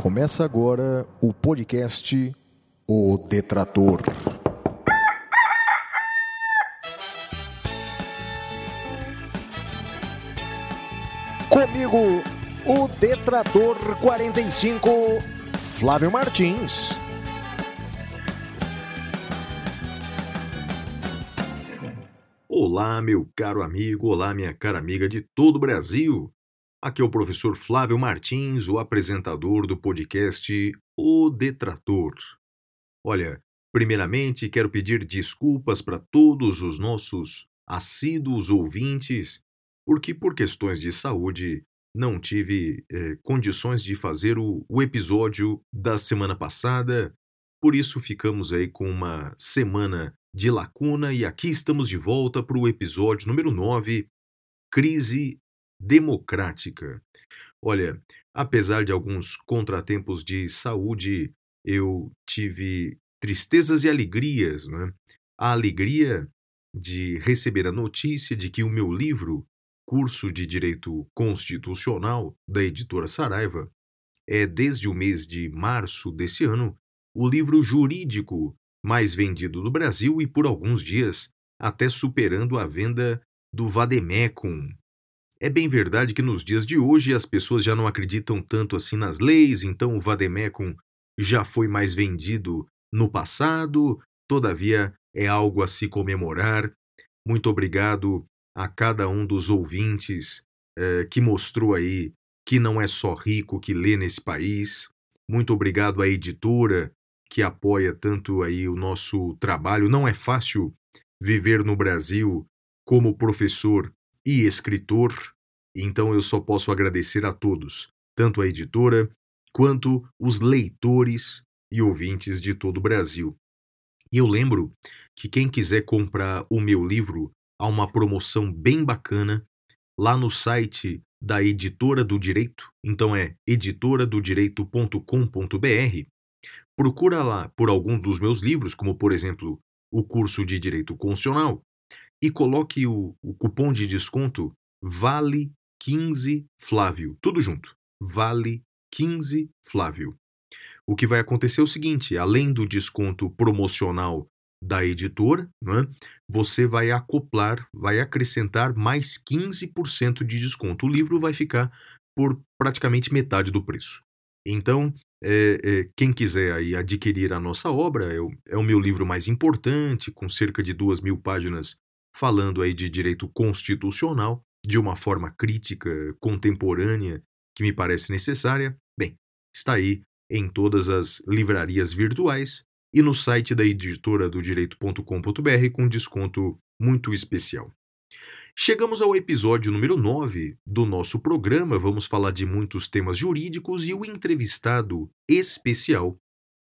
Começa agora o podcast O Detrator. Comigo, o Detrator 45, Flávio Martins. Olá, meu caro amigo, olá, minha cara amiga de todo o Brasil. Aqui é o professor Flávio Martins, o apresentador do podcast O Detrator. Olha, primeiramente quero pedir desculpas para todos os nossos assíduos ouvintes, porque por questões de saúde não tive eh, condições de fazer o, o episódio da semana passada, por isso ficamos aí com uma semana de lacuna e aqui estamos de volta para o episódio número 9, Crise democrática. Olha, apesar de alguns contratempos de saúde, eu tive tristezas e alegrias, né? A alegria de receber a notícia de que o meu livro, Curso de Direito Constitucional, da editora Saraiva, é desde o mês de março desse ano o livro jurídico mais vendido do Brasil e por alguns dias até superando a venda do Vademecum, é bem verdade que nos dias de hoje as pessoas já não acreditam tanto assim nas leis, então o Vademecum já foi mais vendido no passado, todavia é algo a se comemorar. Muito obrigado a cada um dos ouvintes eh, que mostrou aí que não é só rico que lê nesse país. Muito obrigado à editora que apoia tanto aí o nosso trabalho. Não é fácil viver no Brasil como professor e escritor, então eu só posso agradecer a todos, tanto a editora quanto os leitores e ouvintes de todo o Brasil. E eu lembro que quem quiser comprar o meu livro, há uma promoção bem bacana lá no site da Editora do Direito, então é editoradodireito.com.br. Procura lá por alguns dos meus livros, como por exemplo o curso de Direito Constitucional, e coloque o, o cupom de desconto Vale 15 Flávio. Tudo junto. Vale 15 Flávio. O que vai acontecer é o seguinte: além do desconto promocional da editora, né, você vai acoplar, vai acrescentar mais 15% de desconto. O livro vai ficar por praticamente metade do preço. Então, é, é, quem quiser aí adquirir a nossa obra, é o, é o meu livro mais importante, com cerca de duas mil páginas falando aí de direito constitucional, de uma forma crítica, contemporânea, que me parece necessária, bem, está aí em todas as livrarias virtuais e no site da editora do direito.com.br com desconto muito especial. Chegamos ao episódio número 9 do nosso programa. Vamos falar de muitos temas jurídicos e o entrevistado especial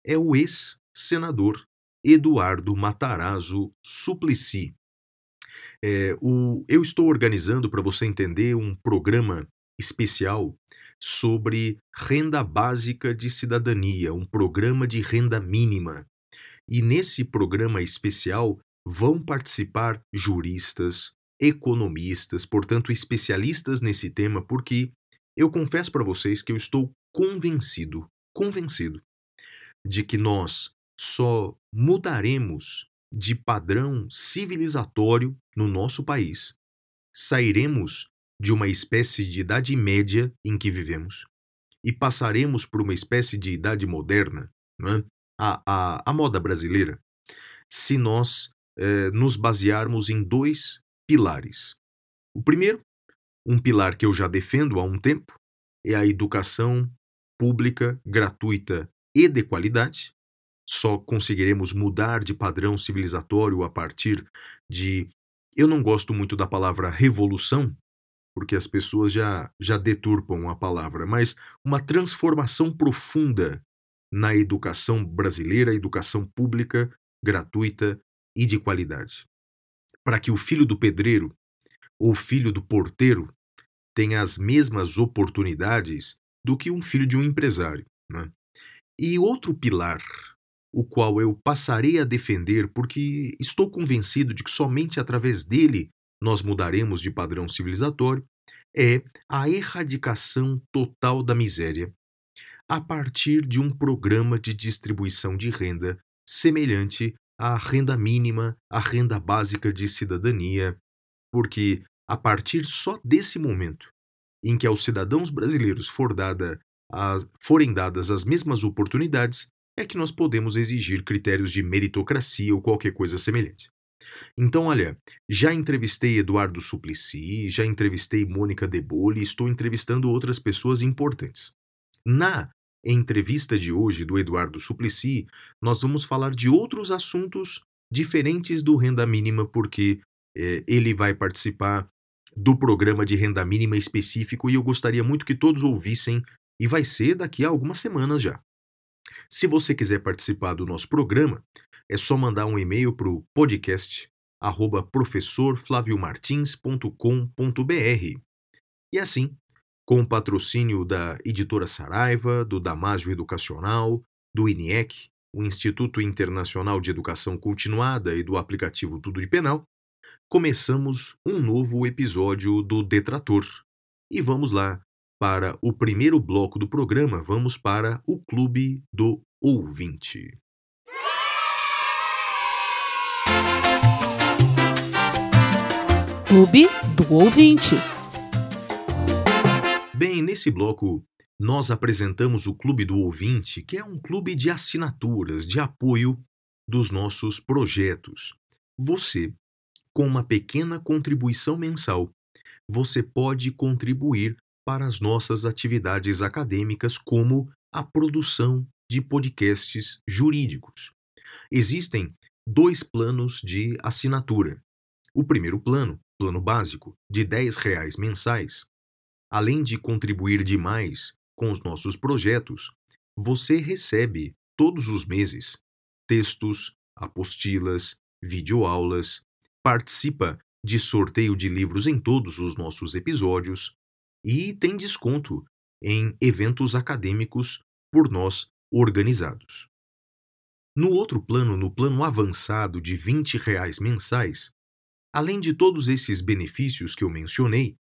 é o ex-senador Eduardo Matarazzo Suplicy. É, o, eu estou organizando, para você entender, um programa especial sobre renda básica de cidadania, um programa de renda mínima. E nesse programa especial vão participar juristas, economistas, portanto, especialistas nesse tema, porque eu confesso para vocês que eu estou convencido, convencido, de que nós só mudaremos de padrão civilizatório no nosso país, sairemos de uma espécie de idade média em que vivemos e passaremos por uma espécie de idade moderna, é? a, a, a, moda brasileira, se nós eh, nos basearmos em dois pilares. O primeiro, um pilar que eu já defendo há um tempo, é a educação pública, gratuita e de qualidade, só conseguiremos mudar de padrão civilizatório a partir de. Eu não gosto muito da palavra revolução, porque as pessoas já, já deturpam a palavra, mas uma transformação profunda na educação brasileira, educação pública, gratuita e de qualidade. Para que o filho do pedreiro ou filho do porteiro tenha as mesmas oportunidades do que um filho de um empresário. Né? E outro pilar o qual eu passarei a defender porque estou convencido de que somente através dele nós mudaremos de padrão civilizatório, é a erradicação total da miséria. a partir de um programa de distribuição de renda semelhante à renda mínima, à renda básica de cidadania, porque a partir só desse momento em que aos cidadãos brasileiros for dada forem dadas as mesmas oportunidades, é que nós podemos exigir critérios de meritocracia ou qualquer coisa semelhante. Então, olha, já entrevistei Eduardo Suplicy, já entrevistei Mônica Debole, estou entrevistando outras pessoas importantes. Na entrevista de hoje do Eduardo Suplicy, nós vamos falar de outros assuntos diferentes do renda mínima, porque é, ele vai participar do programa de renda mínima específico e eu gostaria muito que todos ouvissem, e vai ser daqui a algumas semanas já. Se você quiser participar do nosso programa, é só mandar um e-mail para o podcast arroba professorflaviomartins.com.br. E assim, com o patrocínio da editora Saraiva, do Damásio Educacional, do INIEC, o Instituto Internacional de Educação Continuada e do aplicativo Tudo de Penal, começamos um novo episódio do Detrator. E vamos lá para o primeiro bloco do programa, vamos para o Clube do Ouvinte. Clube do Ouvinte. Bem, nesse bloco nós apresentamos o Clube do Ouvinte, que é um clube de assinaturas, de apoio dos nossos projetos. Você, com uma pequena contribuição mensal, você pode contribuir para as nossas atividades acadêmicas, como a produção de podcasts jurídicos. Existem dois planos de assinatura. O primeiro plano, plano básico, de 10 reais mensais. Além de contribuir demais com os nossos projetos, você recebe todos os meses textos, apostilas, videoaulas, participa de sorteio de livros em todos os nossos episódios e tem desconto em eventos acadêmicos por nós organizados. No outro plano, no plano avançado de 20 reais mensais, além de todos esses benefícios que eu mencionei,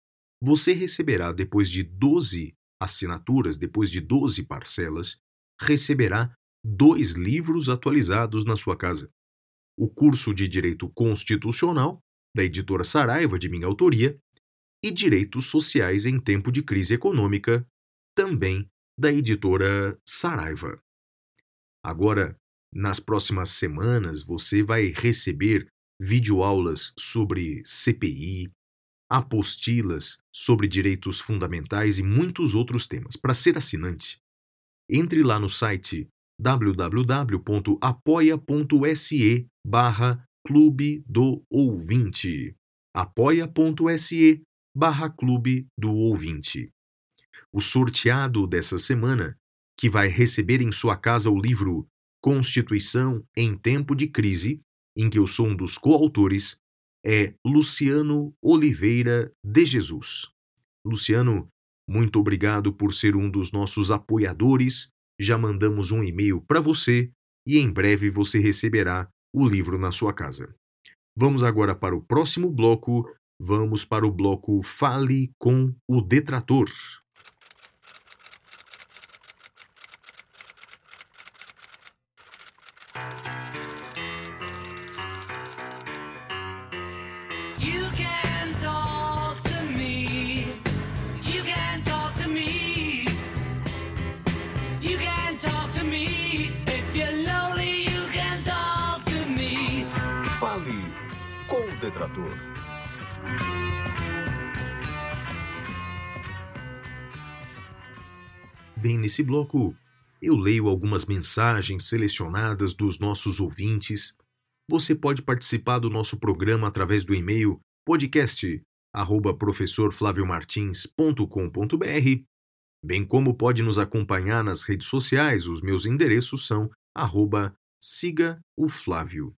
você receberá, depois de 12 assinaturas, depois de 12 parcelas, receberá dois livros atualizados na sua casa. O curso de Direito Constitucional, da editora Saraiva, de minha autoria, e Direitos Sociais em Tempo de Crise Econômica, também da editora Saraiva. Agora, nas próximas semanas, você vai receber videoaulas sobre CPI, apostilas sobre direitos fundamentais e muitos outros temas. Para ser assinante, entre lá no site www.apoia.se barra Clube do Ouvinte. apoia.se barra Clube do Ouvinte. O sorteado dessa semana, que vai receber em sua casa o livro Constituição em Tempo de Crise, em que eu sou um dos coautores, é Luciano Oliveira de Jesus. Luciano, muito obrigado por ser um dos nossos apoiadores. Já mandamos um e-mail para você e em breve você receberá o livro na sua casa. Vamos agora para o próximo bloco Vamos para o bloco Fale com o Detrator. Fale com o Detrator. Bem, nesse bloco eu leio algumas mensagens selecionadas dos nossos ouvintes. Você pode participar do nosso programa através do e-mail podcast@professorflaviomartins.com.br, bem como pode nos acompanhar nas redes sociais. Os meus endereços são arroba siga o Flávio.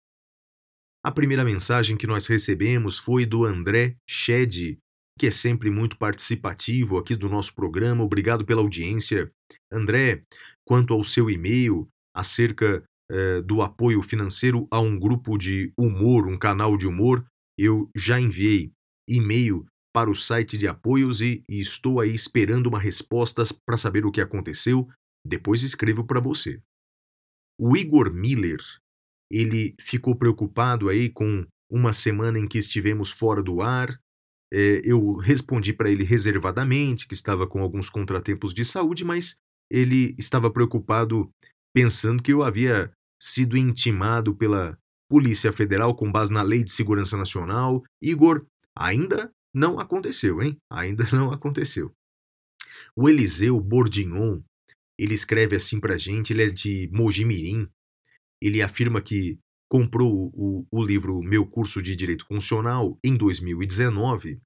A primeira mensagem que nós recebemos foi do André Shed, que é sempre muito participativo aqui do nosso programa. Obrigado pela audiência. André, quanto ao seu e-mail acerca eh, do apoio financeiro a um grupo de humor, um canal de humor, eu já enviei e-mail para o site de apoios e, e estou aí esperando uma resposta para saber o que aconteceu. Depois escrevo para você. O Igor Miller, ele ficou preocupado aí com uma semana em que estivemos fora do ar. É, eu respondi para ele reservadamente que estava com alguns contratempos de saúde, mas ele estava preocupado pensando que eu havia sido intimado pela Polícia Federal com base na Lei de Segurança Nacional. Igor, ainda não aconteceu, hein? Ainda não aconteceu. O Eliseu Bordignon, ele escreve assim pra gente, ele é de Mojimirim. Ele afirma que comprou o, o livro Meu Curso de Direito Constitucional em 2019,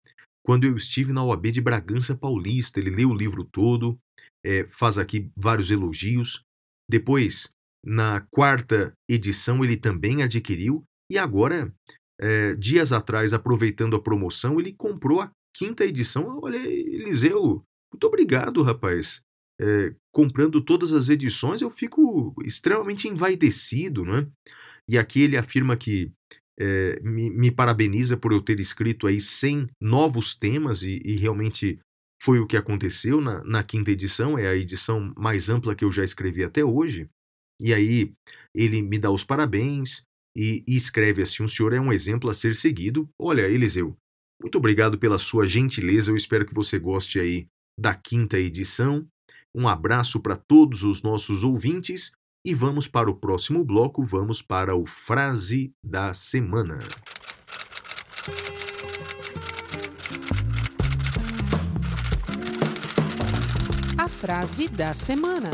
quando eu estive na OAB de Bragança Paulista. Ele leu o livro todo, é, faz aqui vários elogios. Depois, na quarta edição, ele também adquiriu, e agora, é, dias atrás, aproveitando a promoção, ele comprou a quinta edição. Olha, Eliseu, muito obrigado, rapaz. É, comprando todas as edições, eu fico extremamente envaidecido, não é? E aqui ele afirma que é, me, me, parabeniza por eu ter escrito aí 100 novos temas e, e realmente foi o que aconteceu na, na, quinta edição, é a edição mais ampla que eu já escrevi até hoje. E aí ele me dá os parabéns e, e escreve assim: o senhor é um exemplo a ser seguido. Olha, Eliseu, muito obrigado pela sua gentileza. Eu espero que você goste aí da quinta edição. Um abraço para todos os nossos ouvintes e vamos para o próximo bloco, vamos para o Frase da Semana. A frase da semana.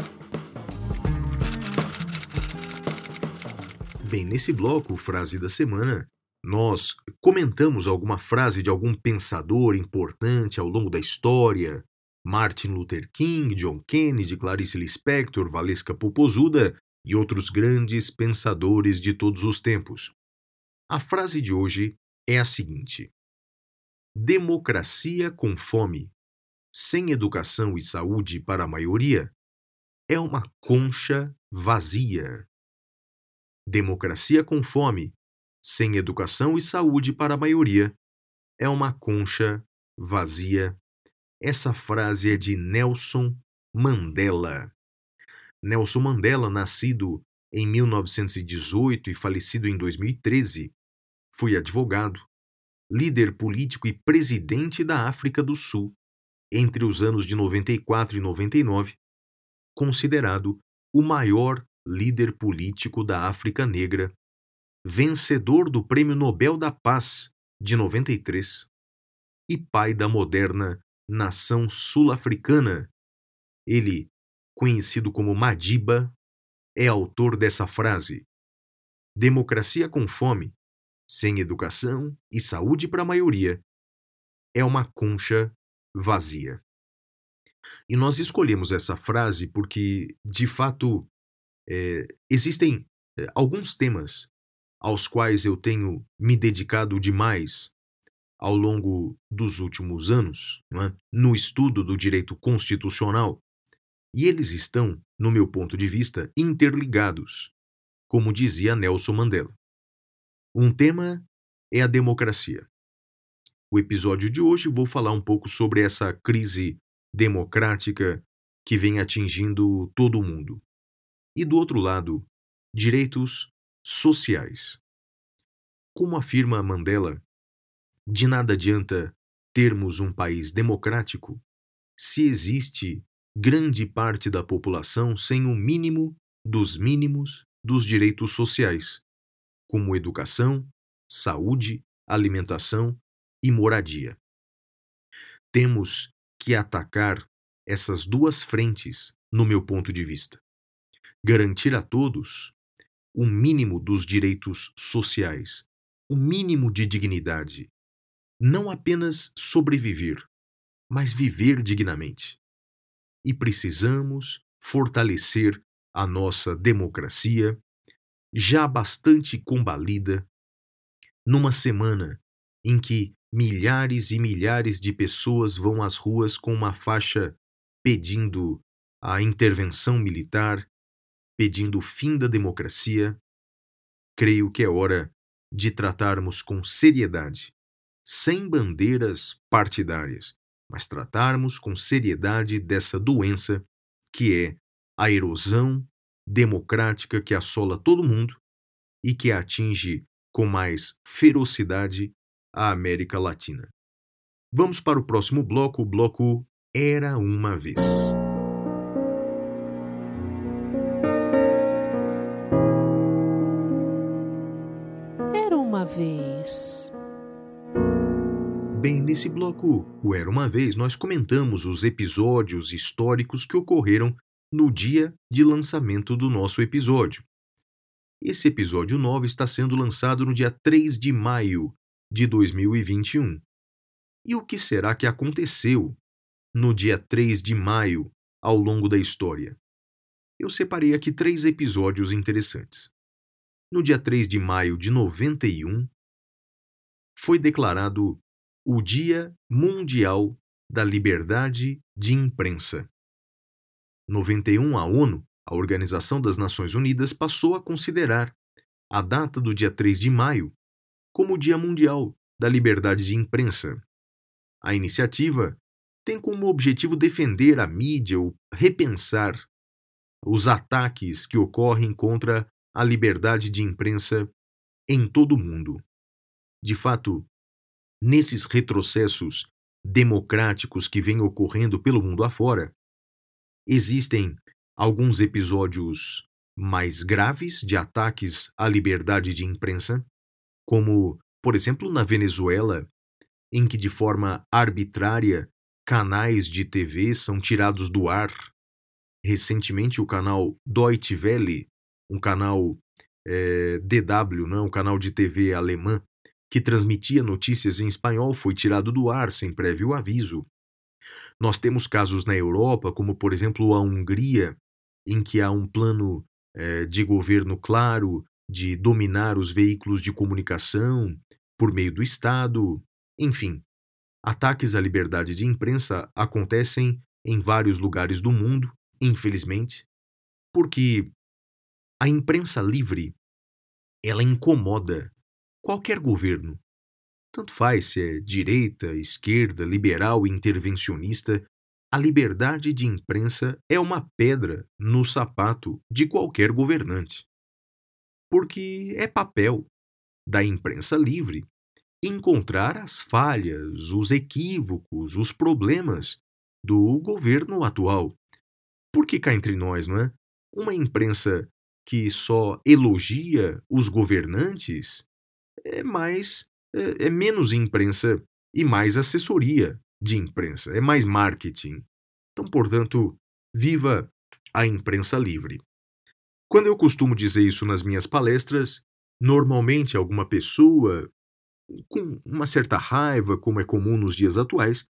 Bem, nesse bloco, Frase da Semana, nós comentamos alguma frase de algum pensador importante ao longo da história, Martin Luther King, John Kennedy, Clarice Lispector, Valesca Popozuda e outros grandes pensadores de todos os tempos. A frase de hoje é a seguinte: Democracia com fome, sem educação e saúde para a maioria, é uma concha vazia. Democracia com fome, sem educação e saúde para a maioria, é uma concha vazia essa frase é de Nelson Mandela. Nelson Mandela, nascido em 1918 e falecido em 2013, foi advogado, líder político e presidente da África do Sul entre os anos de 94 e 99, considerado o maior líder político da África Negra, vencedor do Prêmio Nobel da Paz de 93 e pai da moderna nação sul-africana. Ele, conhecido como Madiba, é autor dessa frase: Democracia com fome, sem educação e saúde para a maioria, é uma concha vazia. E nós escolhemos essa frase porque, de fato, é, existem é, alguns temas aos quais eu tenho me dedicado demais ao longo dos últimos anos é? no estudo do direito constitucional, e eles estão, no meu ponto de vista, interligados, como dizia Nelson Mandela. Um tema é a democracia. O episódio de hoje vou falar um pouco sobre essa crise democrática que vem atingindo todo o mundo. E do outro lado, direitos sociais. Como afirma Mandela, de nada adianta termos um país democrático se existe grande parte da população sem o mínimo dos mínimos dos direitos sociais, como educação, saúde, alimentação e moradia. Temos que atacar essas duas frentes, no meu ponto de vista. Garantir a todos o mínimo dos direitos sociais, o mínimo de dignidade, não apenas sobreviver, mas viver dignamente. E precisamos fortalecer a nossa democracia, já bastante combalida, numa semana em que milhares e milhares de pessoas vão às ruas com uma faixa pedindo a intervenção militar, pedindo o fim da democracia, creio que é hora de tratarmos com seriedade sem bandeiras partidárias, mas tratarmos com seriedade dessa doença que é a erosão democrática que assola todo mundo e que atinge com mais ferocidade a América Latina. Vamos para o próximo bloco, o bloco Era uma Vez. Era uma vez. Bem, nesse bloco, o Era uma Vez, nós comentamos os episódios históricos que ocorreram no dia de lançamento do nosso episódio. Esse episódio 9 está sendo lançado no dia 3 de maio de 2021. E o que será que aconteceu no dia 3 de maio ao longo da história? Eu separei aqui três episódios interessantes. No dia 3 de maio de 91, foi declarado o Dia Mundial da Liberdade de Imprensa. 91, a ONU, a Organização das Nações Unidas, passou a considerar a data do dia 3 de maio como o Dia Mundial da Liberdade de Imprensa. A iniciativa tem como objetivo defender a mídia ou repensar os ataques que ocorrem contra a liberdade de imprensa em todo o mundo. De fato, nesses retrocessos democráticos que vêm ocorrendo pelo mundo afora, existem alguns episódios mais graves de ataques à liberdade de imprensa, como, por exemplo, na Venezuela, em que de forma arbitrária canais de TV são tirados do ar. Recentemente, o canal Deutsche Welle, um canal é, DW, não, um canal de TV alemã, que transmitia notícias em espanhol, foi tirado do ar sem prévio aviso. Nós temos casos na Europa, como por exemplo a Hungria, em que há um plano é, de governo claro de dominar os veículos de comunicação por meio do Estado. Enfim, ataques à liberdade de imprensa acontecem em vários lugares do mundo, infelizmente, porque a imprensa livre ela incomoda qualquer governo, tanto faz se é direita, esquerda, liberal, intervencionista, a liberdade de imprensa é uma pedra no sapato de qualquer governante. Porque é papel da imprensa livre encontrar as falhas, os equívocos, os problemas do governo atual. Porque cá entre nós, não é? Uma imprensa que só elogia os governantes é mais é, é menos imprensa e mais assessoria de imprensa, é mais marketing. Então, portanto, viva a imprensa livre. Quando eu costumo dizer isso nas minhas palestras, normalmente alguma pessoa com uma certa raiva, como é comum nos dias atuais,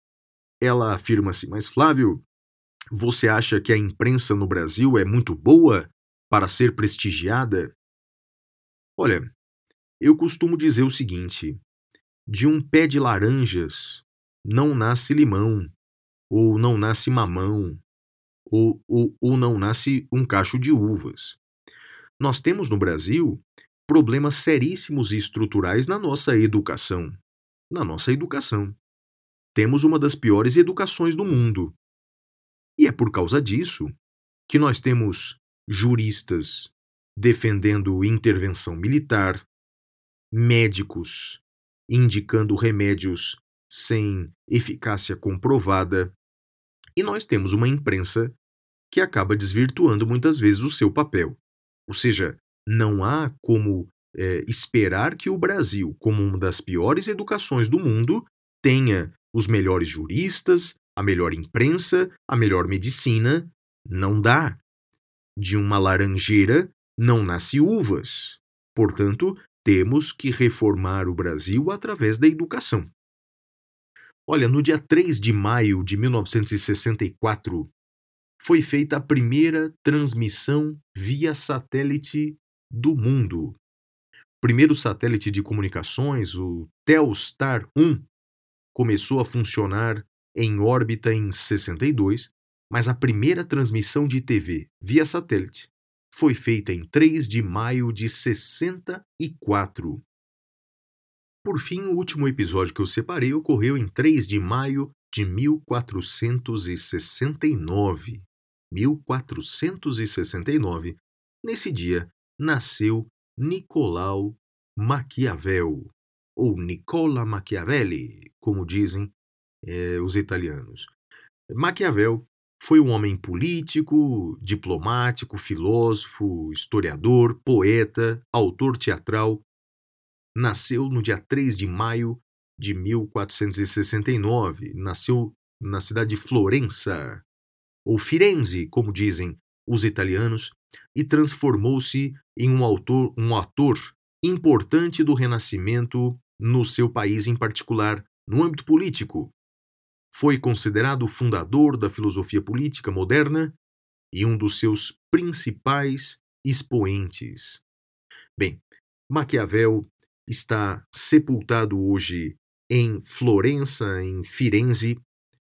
ela afirma-se, mas Flávio, você acha que a imprensa no Brasil é muito boa para ser prestigiada? Olha, eu costumo dizer o seguinte: de um pé de laranjas não nasce limão, ou não nasce mamão, ou, ou, ou não nasce um cacho de uvas. Nós temos no Brasil problemas seríssimos e estruturais na nossa educação. Na nossa educação. Temos uma das piores educações do mundo. E é por causa disso que nós temos juristas defendendo intervenção militar, médicos indicando remédios sem eficácia comprovada. E nós temos uma imprensa que acaba desvirtuando muitas vezes o seu papel. Ou seja, não há como é, esperar que o Brasil, como uma das piores educações do mundo, tenha os melhores juristas, a melhor imprensa, a melhor medicina. Não dá. De uma laranjeira não nasce uvas. Portanto, temos que reformar o Brasil através da educação. Olha, no dia 3 de maio de 1964, foi feita a primeira transmissão via satélite do mundo. O primeiro satélite de comunicações, o Telstar 1, começou a funcionar em órbita em 62, mas a primeira transmissão de TV via satélite foi feita em 3 de maio de 64. Por fim, o último episódio que eu separei ocorreu em 3 de maio de 1469. 1469, nesse dia nasceu Nicolau Maquiavel, ou Nicola Machiavelli, como dizem eh, os italianos. Maquiavel foi um homem político, diplomático, filósofo, historiador, poeta, autor teatral. Nasceu no dia 3 de maio de 1469. Nasceu na cidade de Florença, ou Firenze, como dizem os italianos, e transformou-se em um, autor, um ator importante do Renascimento no seu país em particular, no âmbito político. Foi considerado o fundador da filosofia política moderna e um dos seus principais expoentes. Bem, Maquiavel está sepultado hoje em Florença, em Firenze,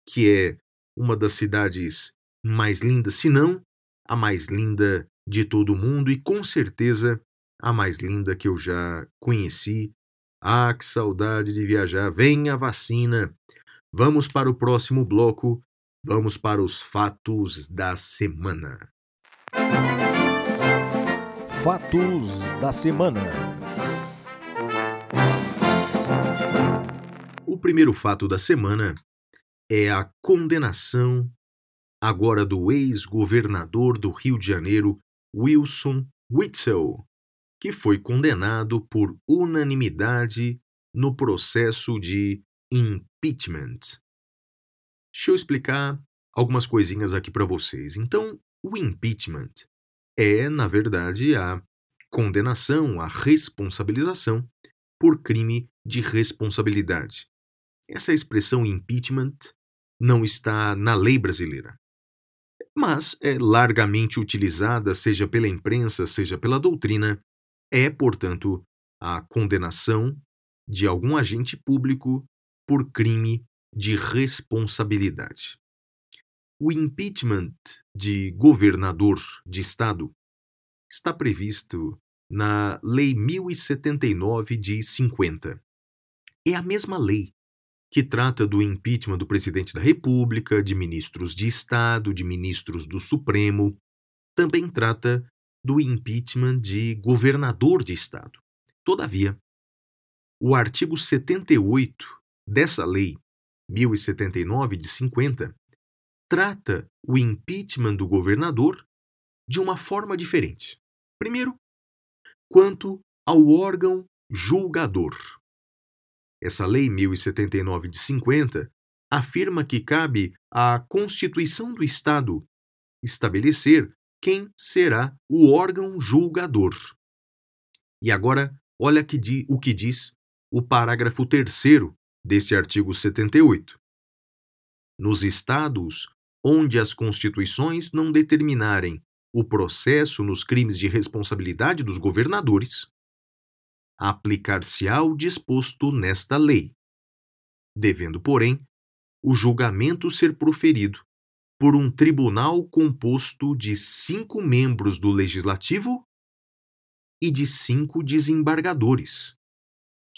que é uma das cidades mais lindas, se não a mais linda de todo o mundo e com certeza a mais linda que eu já conheci. Ah, que saudade de viajar! Vem a vacina! Vamos para o próximo bloco. Vamos para os fatos da semana. Fatos da semana. O primeiro fato da semana é a condenação agora do ex-governador do Rio de Janeiro, Wilson Witzel, que foi condenado por unanimidade no processo de impeachment. Deixa eu explicar algumas coisinhas aqui para vocês. Então, o impeachment é, na verdade, a condenação, a responsabilização por crime de responsabilidade. Essa expressão impeachment não está na lei brasileira mas é largamente utilizada, seja pela imprensa, seja pela doutrina, é, portanto, a condenação de algum agente público por crime de responsabilidade. O impeachment de governador de Estado está previsto na Lei 1079 de 50. É a mesma lei que trata do impeachment do presidente da República, de ministros de Estado, de ministros do Supremo. Também trata do impeachment de governador de Estado. Todavia, o artigo 78 dessa lei, 1079 de 50, trata o impeachment do governador de uma forma diferente. Primeiro, quanto ao órgão julgador. Essa Lei 1079 de 50 afirma que cabe à Constituição do Estado estabelecer quem será o órgão julgador. E agora, olha que di, o que diz o parágrafo 3 desse artigo 78. Nos estados onde as constituições não determinarem o processo nos crimes de responsabilidade dos governadores, aplicar-se-á o disposto nesta lei, devendo, porém, o julgamento ser proferido por um tribunal composto de cinco membros do legislativo e de cinco desembargadores,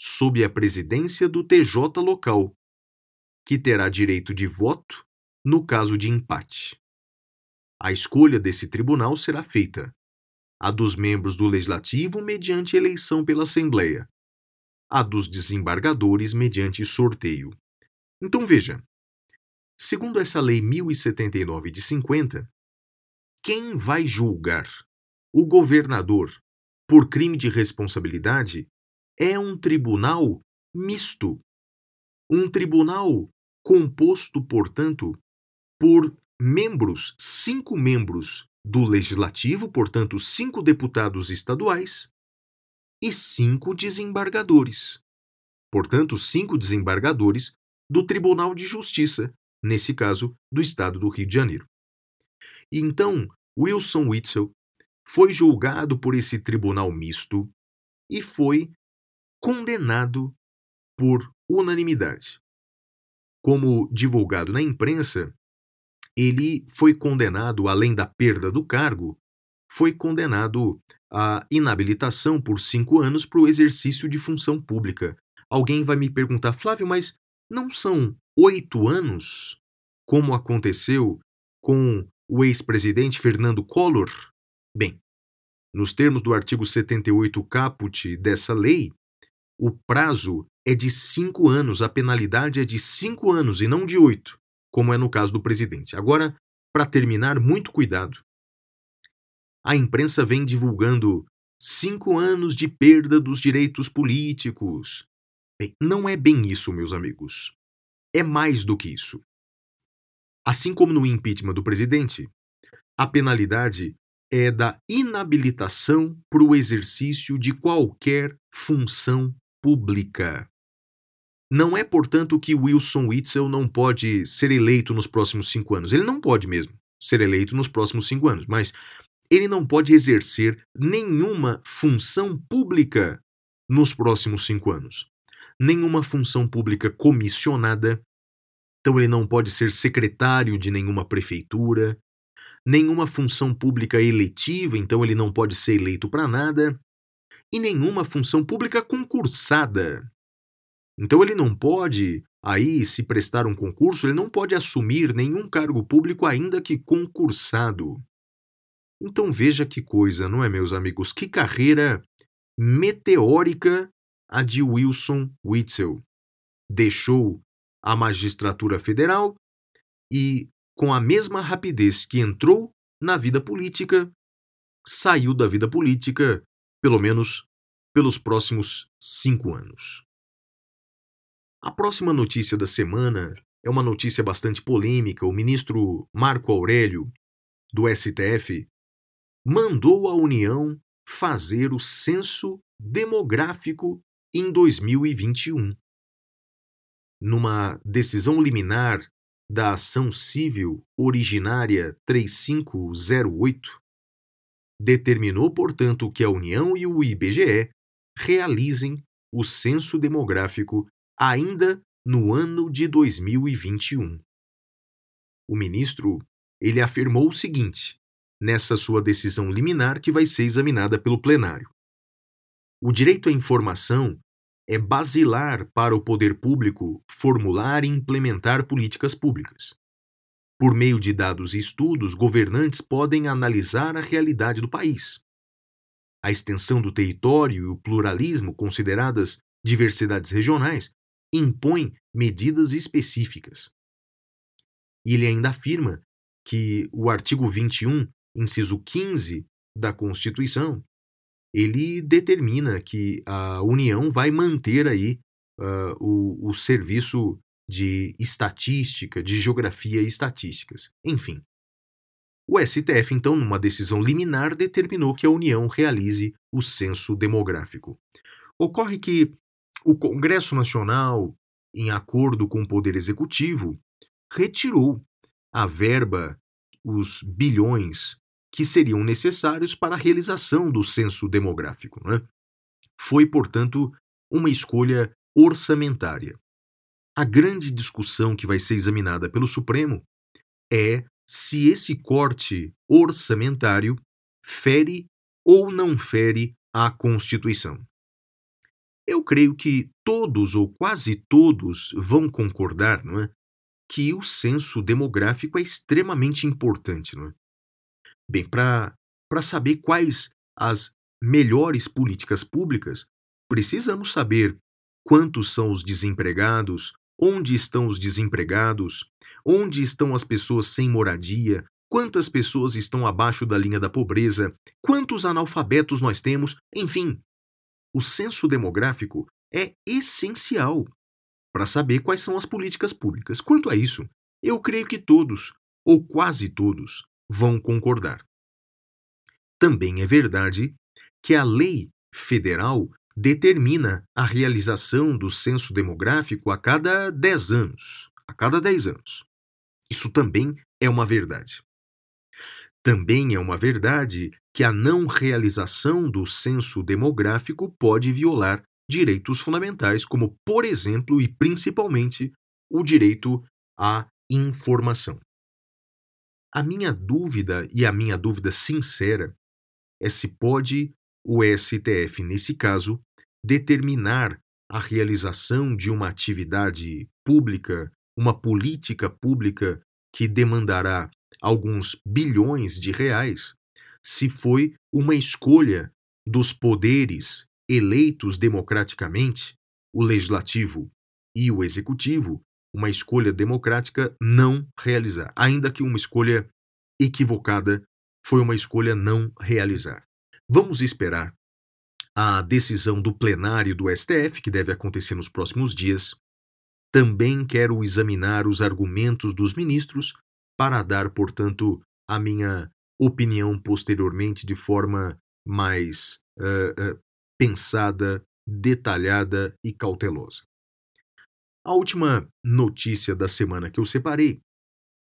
sob a presidência do TJ local, que terá direito de voto no caso de empate. A escolha desse tribunal será feita a dos membros do Legislativo mediante eleição pela Assembleia, a dos desembargadores mediante sorteio. Então veja, segundo essa Lei 1079 de 50, quem vai julgar o governador por crime de responsabilidade é um tribunal misto. Um tribunal composto, portanto, por membros, cinco membros do Legislativo, portanto, cinco deputados estaduais, e cinco desembargadores, portanto, cinco desembargadores do Tribunal de Justiça, nesse caso, do Estado do Rio de Janeiro. Então, Wilson Witzel foi julgado por esse tribunal misto e foi condenado por unanimidade. Como divulgado na imprensa, ele foi condenado, além da perda do cargo, foi condenado à inabilitação por cinco anos para o exercício de função pública. Alguém vai me perguntar, Flávio, mas não são oito anos, como aconteceu com o ex-presidente Fernando Collor? Bem, nos termos do artigo 78 caput dessa lei, o prazo é de cinco anos, a penalidade é de cinco anos e não de oito, como é no caso do presidente. Agora, para terminar, muito cuidado. A imprensa vem divulgando cinco anos de perda dos direitos políticos. Bem, não é bem isso, meus amigos. É mais do que isso. Assim como no impeachment do presidente, a penalidade é da inabilitação para o exercício de qualquer função pública. Não é, portanto, que Wilson Witzel não pode ser eleito nos próximos cinco anos. Ele não pode mesmo ser eleito nos próximos cinco anos, mas ele não pode exercer nenhuma função pública nos próximos cinco anos. Nenhuma função pública comissionada. Então, ele não pode ser secretário de nenhuma prefeitura, nenhuma função pública eletiva, então ele não pode ser eleito para nada, e nenhuma função pública concursada. Então ele não pode, aí, se prestar um concurso, ele não pode assumir nenhum cargo público ainda que concursado. Então veja que coisa, não é, meus amigos? Que carreira meteórica a de Wilson Witzel. Deixou a magistratura federal e com a mesma rapidez que entrou na vida política, saiu da vida política, pelo menos pelos próximos cinco anos. A próxima notícia da semana é uma notícia bastante polêmica. O ministro Marco Aurélio, do STF, mandou a União fazer o censo demográfico em 2021. Numa decisão liminar da Ação Civil Originária 3508, determinou, portanto, que a União e o IBGE realizem o censo demográfico ainda no ano de 2021. O ministro ele afirmou o seguinte nessa sua decisão liminar que vai ser examinada pelo plenário. O direito à informação é basilar para o poder público formular e implementar políticas públicas. Por meio de dados e estudos, governantes podem analisar a realidade do país. A extensão do território e o pluralismo, consideradas diversidades regionais, impõem medidas específicas. E ele ainda afirma que o artigo 21, inciso 15 da Constituição, ele determina que a União vai manter aí uh, o, o serviço de estatística, de geografia e estatísticas. Enfim. O STF, então, numa decisão liminar, determinou que a União realize o censo demográfico. Ocorre que o Congresso Nacional, em acordo com o Poder Executivo, retirou a verba, os bilhões que seriam necessários para a realização do censo demográfico. Né? Foi, portanto, uma escolha orçamentária. A grande discussão que vai ser examinada pelo Supremo é se esse corte orçamentário fere ou não fere a Constituição. Eu creio que todos ou quase todos vão concordar, não é? Que o censo demográfico é extremamente importante, não é? Bem, para saber quais as melhores políticas públicas, precisamos saber quantos são os desempregados, onde estão os desempregados, onde estão as pessoas sem moradia, quantas pessoas estão abaixo da linha da pobreza, quantos analfabetos nós temos, enfim. O censo demográfico é essencial para saber quais são as políticas públicas. Quanto a isso, eu creio que todos, ou quase todos, vão concordar. Também é verdade que a lei federal determina a realização do censo demográfico a cada 10 anos. A cada 10 anos. Isso também é uma verdade. Também é uma verdade que a não realização do censo demográfico pode violar direitos fundamentais, como, por exemplo e principalmente, o direito à informação. A minha dúvida, e a minha dúvida sincera, é se pode o STF, nesse caso, determinar a realização de uma atividade pública, uma política pública que demandará alguns bilhões de reais se foi uma escolha dos poderes eleitos democraticamente, o legislativo e o executivo, uma escolha democrática não realizar, ainda que uma escolha equivocada foi uma escolha não realizar. Vamos esperar a decisão do plenário do STF, que deve acontecer nos próximos dias. Também quero examinar os argumentos dos ministros para dar, portanto, a minha opinião posteriormente de forma mais uh, uh, pensada, detalhada e cautelosa. A última notícia da semana que eu separei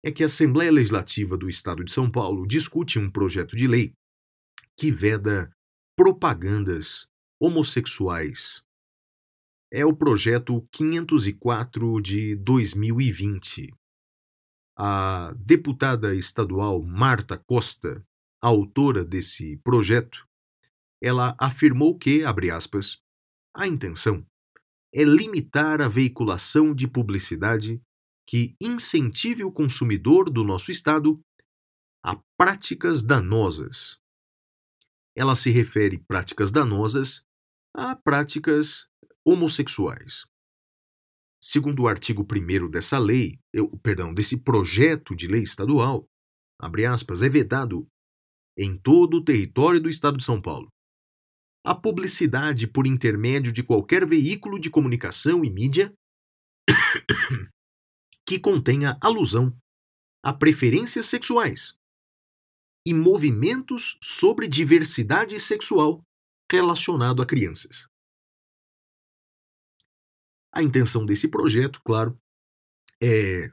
é que a Assembleia Legislativa do Estado de São Paulo discute um projeto de lei que veda propagandas homossexuais. É o projeto 504 de 2020. A deputada estadual Marta Costa, autora desse projeto, ela afirmou que, abre aspas, a intenção é limitar a veiculação de publicidade que incentive o consumidor do nosso Estado a práticas danosas. Ela se refere práticas danosas a práticas homossexuais. Segundo o artigo 1 dessa lei, eu, perdão, desse projeto de lei estadual, abre aspas, é vedado em todo o território do Estado de São Paulo a publicidade por intermédio de qualquer veículo de comunicação e mídia que contenha alusão a preferências sexuais e movimentos sobre diversidade sexual relacionado a crianças. A intenção desse projeto, claro, é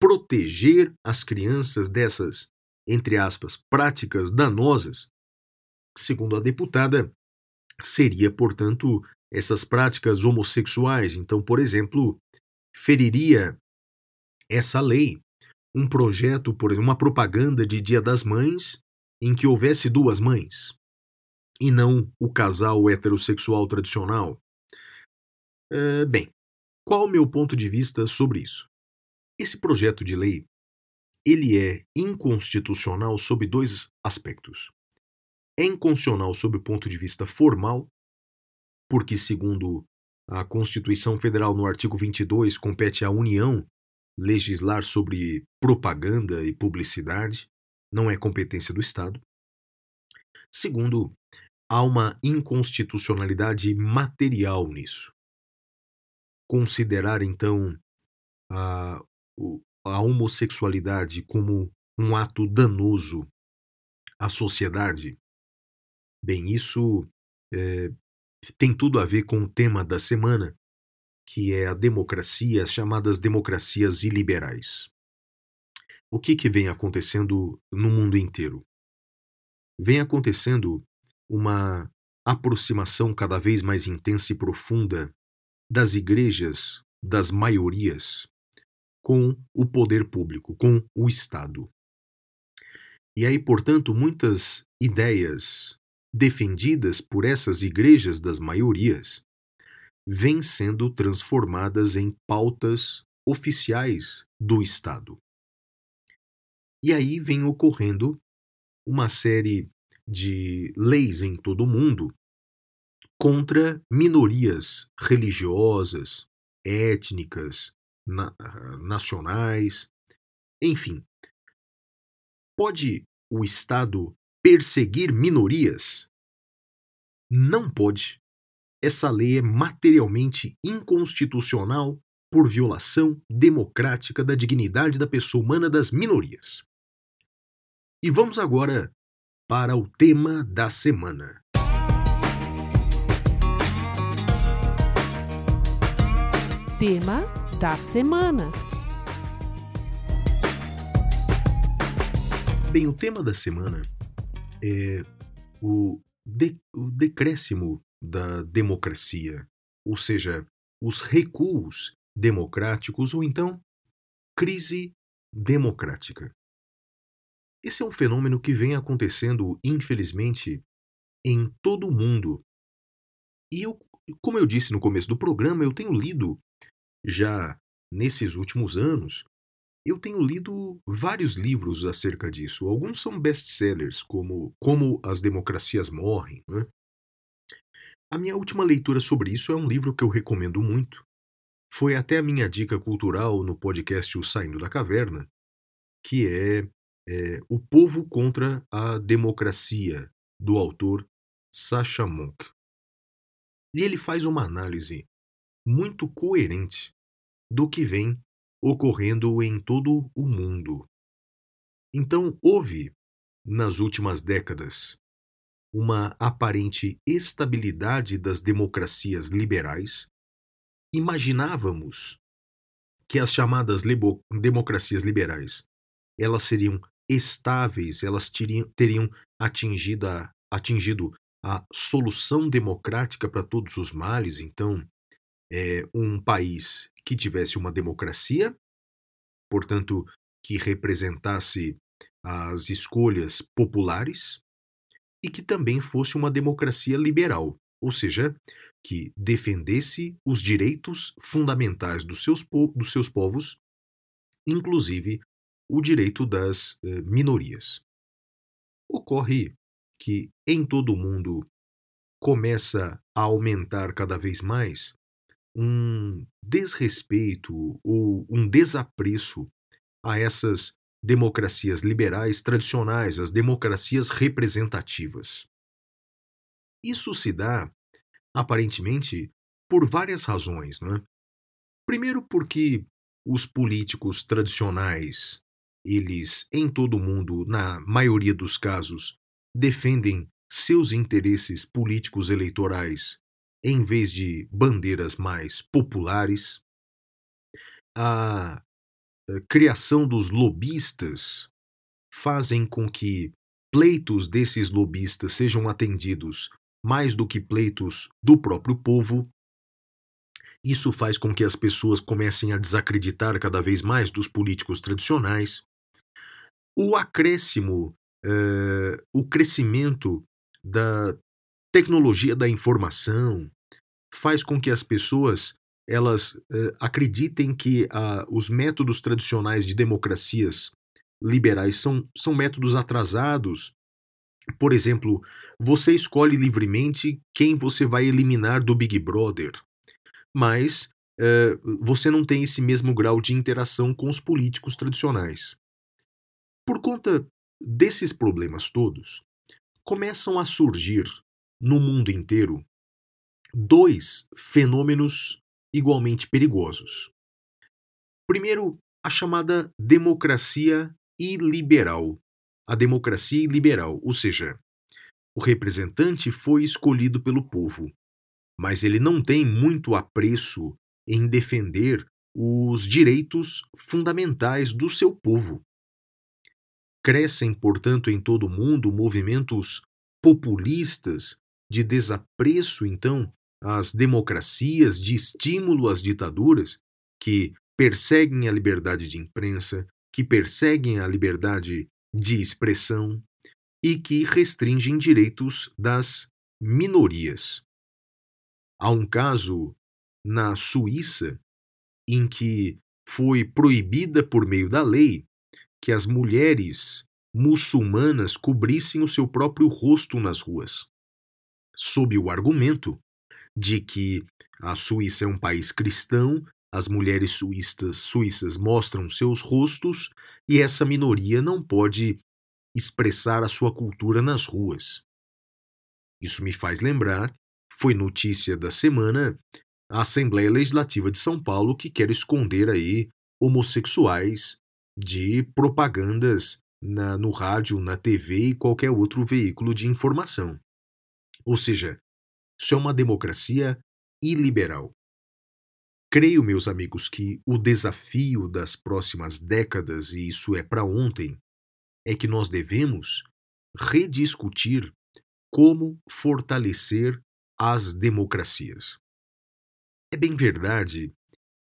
proteger as crianças dessas, entre aspas, práticas danosas. Segundo a deputada, seria, portanto, essas práticas homossexuais. Então, por exemplo, feriria essa lei um projeto, por uma propaganda de Dia das Mães em que houvesse duas mães e não o casal heterossexual tradicional. É, bem, qual o meu ponto de vista sobre isso? Esse projeto de lei ele é inconstitucional sob dois aspectos é inconstitucional sob o ponto de vista formal, porque, segundo a Constituição Federal, no artigo 22, compete à União legislar sobre propaganda e publicidade, não é competência do Estado. Segundo, há uma inconstitucionalidade material nisso. Considerar, então, a, a homossexualidade como um ato danoso à sociedade Bem, isso é, tem tudo a ver com o tema da semana, que é a democracia, as chamadas democracias iliberais. O que, que vem acontecendo no mundo inteiro? Vem acontecendo uma aproximação cada vez mais intensa e profunda das igrejas, das maiorias, com o poder público, com o Estado. E aí, portanto, muitas ideias, defendidas por essas igrejas das maiorias, vêm sendo transformadas em pautas oficiais do Estado. E aí vem ocorrendo uma série de leis em todo o mundo contra minorias religiosas, étnicas, na nacionais, enfim. Pode o Estado perseguir minorias? Não pode. Essa lei é materialmente inconstitucional por violação democrática da dignidade da pessoa humana das minorias. E vamos agora para o tema da semana. Tema da semana. Bem, o tema da semana é o, de, o decréscimo da democracia, ou seja, os recuos democráticos ou então crise democrática. Esse é um fenômeno que vem acontecendo, infelizmente, em todo o mundo. E eu, como eu disse no começo do programa, eu tenho lido já nesses últimos anos eu tenho lido vários livros acerca disso. Alguns são best-sellers, como Como as Democracias Morrem. Né? A minha última leitura sobre isso é um livro que eu recomendo muito. Foi até a minha dica cultural no podcast O Saindo da Caverna, que é, é O Povo contra a Democracia, do autor Sacha Monk. E ele faz uma análise muito coerente do que vem ocorrendo em todo o mundo. Então, houve, nas últimas décadas, uma aparente estabilidade das democracias liberais. Imaginávamos que as chamadas democracias liberais elas seriam estáveis, elas teriam, teriam atingido, a, atingido a solução democrática para todos os males. Então, é, um país que tivesse uma democracia, portanto, que representasse as escolhas populares, e que também fosse uma democracia liberal, ou seja, que defendesse os direitos fundamentais dos seus, dos seus povos, inclusive o direito das eh, minorias. Ocorre que em todo o mundo começa a aumentar cada vez mais um desrespeito ou um desapreço a essas democracias liberais tradicionais, as democracias representativas. Isso se dá, aparentemente, por várias razões. Não é? Primeiro, porque os políticos tradicionais, eles, em todo o mundo, na maioria dos casos, defendem seus interesses políticos eleitorais em vez de bandeiras mais populares. A criação dos lobistas fazem com que pleitos desses lobistas sejam atendidos mais do que pleitos do próprio povo. Isso faz com que as pessoas comecem a desacreditar cada vez mais dos políticos tradicionais. O acréscimo, uh, o crescimento da tecnologia da informação faz com que as pessoas elas uh, acreditem que uh, os métodos tradicionais de democracias liberais são, são métodos atrasados. Por exemplo, você escolhe livremente quem você vai eliminar do Big Brother, mas uh, você não tem esse mesmo grau de interação com os políticos tradicionais. Por conta desses problemas todos, começam a surgir no mundo inteiro dois fenômenos igualmente perigosos. Primeiro, a chamada democracia iliberal. A democracia iliberal, ou seja, o representante foi escolhido pelo povo, mas ele não tem muito apreço em defender os direitos fundamentais do seu povo. Crescem, portanto, em todo o mundo movimentos populistas de desapreço, então, às democracias, de estímulo às ditaduras, que perseguem a liberdade de imprensa, que perseguem a liberdade de expressão e que restringem direitos das minorias. Há um caso na Suíça em que foi proibida por meio da lei que as mulheres muçulmanas cobrissem o seu próprio rosto nas ruas, sob o argumento de que a Suíça é um país cristão, as mulheres suíças, suíças mostram seus rostos e essa minoria não pode expressar a sua cultura nas ruas. Isso me faz lembrar, foi notícia da semana, a Assembleia Legislativa de São Paulo que quer esconder aí homossexuais de propagandas na, no rádio, na TV e qualquer outro veículo de informação. Ou seja, isso é uma democracia iliberal. Creio, meus amigos, que o desafio das próximas décadas, e isso é para ontem, é que nós devemos rediscutir como fortalecer as democracias. É bem verdade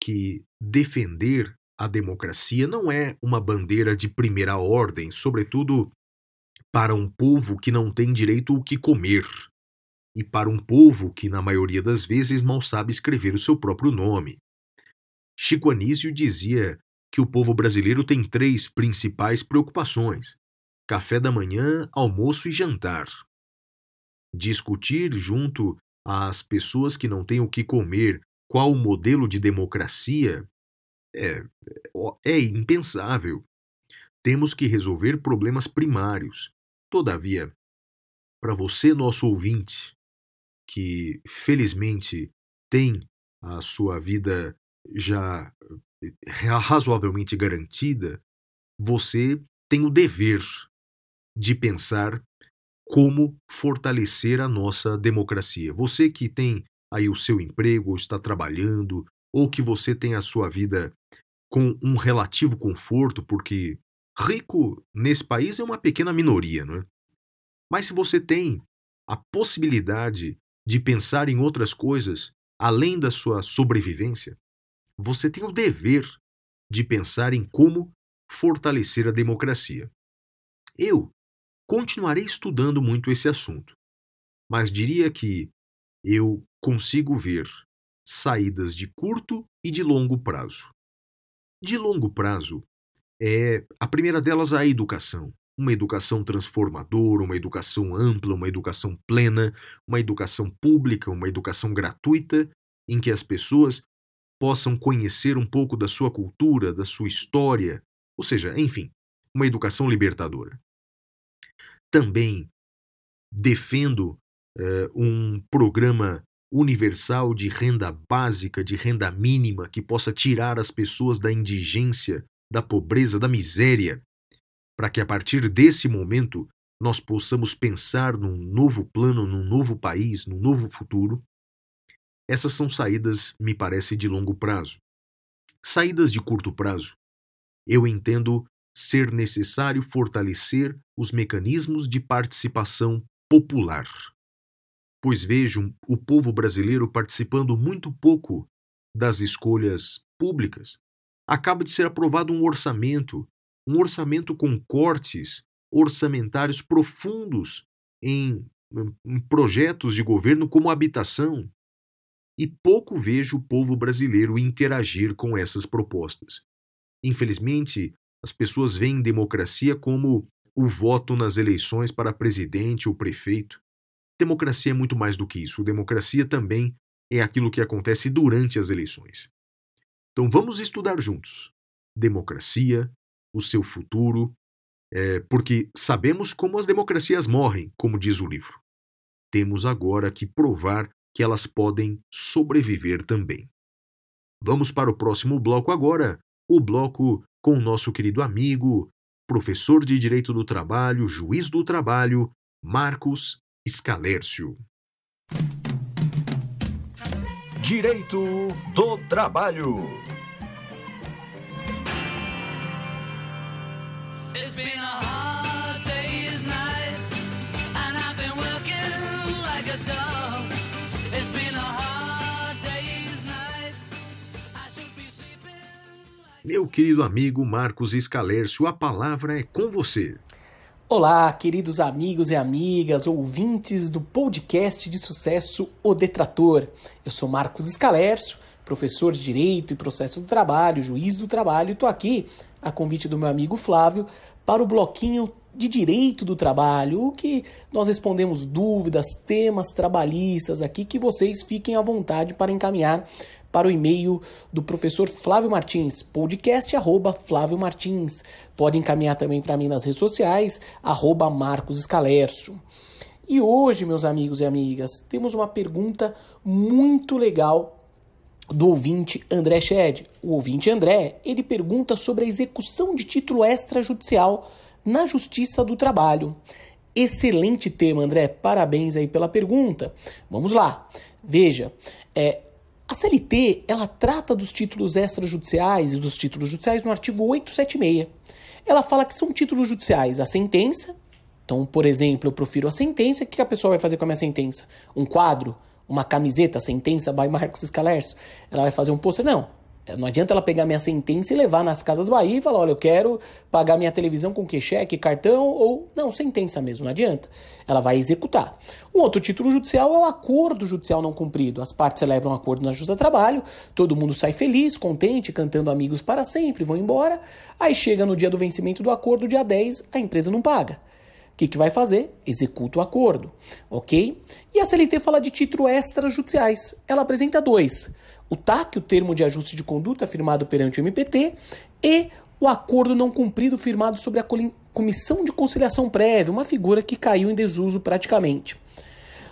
que defender a democracia não é uma bandeira de primeira ordem, sobretudo para um povo que não tem direito o que comer, e para um povo que, na maioria das vezes, mal sabe escrever o seu próprio nome. Chico Anísio dizia que o povo brasileiro tem três principais preocupações: café da manhã, almoço e jantar. Discutir junto às pessoas que não têm o que comer qual o modelo de democracia é, é impensável. Temos que resolver problemas primários. Todavia, para você, nosso ouvinte, que felizmente tem a sua vida já eh, razoavelmente garantida, você tem o dever de pensar como fortalecer a nossa democracia. Você que tem aí o seu emprego, ou está trabalhando, ou que você tem a sua vida com um relativo conforto, porque rico nesse país é uma pequena minoria, não é? Mas se você tem a possibilidade de pensar em outras coisas além da sua sobrevivência, você tem o dever de pensar em como fortalecer a democracia. Eu continuarei estudando muito esse assunto, mas diria que eu consigo ver saídas de curto e de longo prazo. De longo prazo é a primeira delas a educação, uma educação transformadora, uma educação ampla, uma educação plena, uma educação pública, uma educação gratuita, em que as pessoas possam conhecer um pouco da sua cultura, da sua história, ou seja, enfim, uma educação libertadora. Também defendo uh, um programa universal de renda básica, de renda mínima, que possa tirar as pessoas da indigência, da pobreza, da miséria, para que a partir desse momento nós possamos pensar num novo plano, num novo país, num novo futuro. Essas são saídas, me parece, de longo prazo. Saídas de curto prazo. Eu entendo ser necessário fortalecer os mecanismos de participação popular pois vejo o povo brasileiro participando muito pouco das escolhas públicas. Acaba de ser aprovado um orçamento, um orçamento com cortes orçamentários profundos em, em projetos de governo como habitação. E pouco vejo o povo brasileiro interagir com essas propostas. Infelizmente, as pessoas veem democracia como o voto nas eleições para presidente ou prefeito. Democracia é muito mais do que isso. Democracia também é aquilo que acontece durante as eleições. Então vamos estudar juntos. Democracia, o seu futuro, é, porque sabemos como as democracias morrem, como diz o livro. Temos agora que provar que elas podem sobreviver também. Vamos para o próximo bloco agora, o bloco com o nosso querido amigo, professor de Direito do Trabalho, juiz do trabalho, Marcos Escalércio. Direito do Trabalho. Meu querido amigo Marcos Escalércio, a palavra é com você. Olá, queridos amigos e amigas, ouvintes do podcast de sucesso O Detrator. Eu sou Marcos Escalércio, professor de Direito e Processo do Trabalho, juiz do trabalho, e estou aqui, a convite do meu amigo Flávio, para o bloquinho de Direito do Trabalho, o que nós respondemos dúvidas, temas trabalhistas aqui, que vocês fiquem à vontade para encaminhar para o e-mail do professor Flávio Martins, podcast arroba Flávio Martins. Pode encaminhar também para mim nas redes sociais, arroba Marcos. E hoje, meus amigos e amigas, temos uma pergunta muito legal do ouvinte André Shed. O ouvinte André, ele pergunta sobre a execução de título extrajudicial na Justiça do Trabalho. Excelente tema, André. Parabéns aí pela pergunta. Vamos lá. Veja, é, a CLT, ela trata dos títulos extrajudiciais e dos títulos judiciais no artigo 876. Ela fala que são títulos judiciais a sentença. Então, por exemplo, eu profiro a sentença. O que a pessoa vai fazer com a minha sentença? Um quadro? Uma camiseta? Sentença by Marcos Escalerso? Ela vai fazer um pôster? Não. Não adianta ela pegar minha sentença e levar nas Casas Bahia e falar: olha, eu quero pagar minha televisão com que? Cheque, cartão ou. Não, sentença mesmo, não adianta. Ela vai executar. Um outro título judicial é o acordo judicial não cumprido. As partes celebram um acordo na Justiça do Trabalho, todo mundo sai feliz, contente, cantando amigos para sempre, vão embora. Aí chega no dia do vencimento do acordo, dia 10, a empresa não paga que, que vai fazer? Executa o acordo, ok? E a CLT fala de título extrajudiciais. Ela apresenta dois: o TAC, o termo de ajuste de conduta firmado perante o MPT, e o acordo não cumprido firmado sobre a comissão de conciliação prévia, uma figura que caiu em desuso praticamente.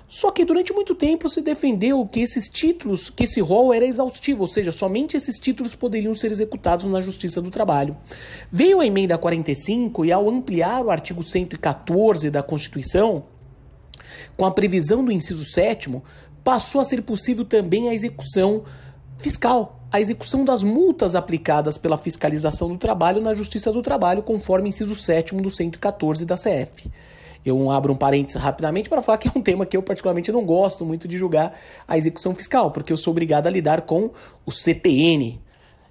Só que durante muito tempo se defendeu que esses títulos, que esse rol era exaustivo, ou seja, somente esses títulos poderiam ser executados na Justiça do Trabalho. Veio a emenda 45 e ao ampliar o artigo 114 da Constituição, com a previsão do inciso 7 passou a ser possível também a execução fiscal, a execução das multas aplicadas pela fiscalização do trabalho na Justiça do Trabalho, conforme inciso 7 do 114 da CF. Eu abro um parênteses rapidamente para falar que é um tema que eu particularmente não gosto muito de julgar a execução fiscal, porque eu sou obrigado a lidar com o CTN.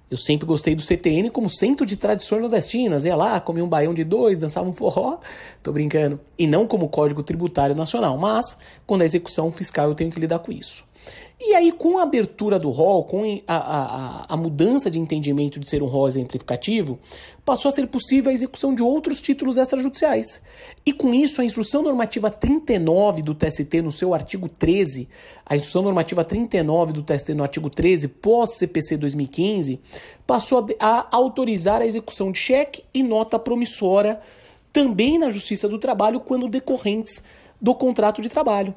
Eu sempre gostei do CTN como centro de tradições nordestinas. Ia lá, comia um baião de dois, dançava um forró, tô brincando. E não como Código Tributário Nacional. Mas, quando é execução fiscal, eu tenho que lidar com isso. E aí, com a abertura do rol, com a, a, a, mudança de entendimento de ser um rol exemplificativo, passou a ser possível a execução de outros títulos extrajudiciais. E com isso, a Instrução Normativa 39 do TST, no seu artigo 13, a Instrução Normativa 39 do TST, no artigo 13, pós-CPC 2015, passou a, a autorizar a execução de cheque e nota promissora também na Justiça do Trabalho quando decorrentes do contrato de trabalho.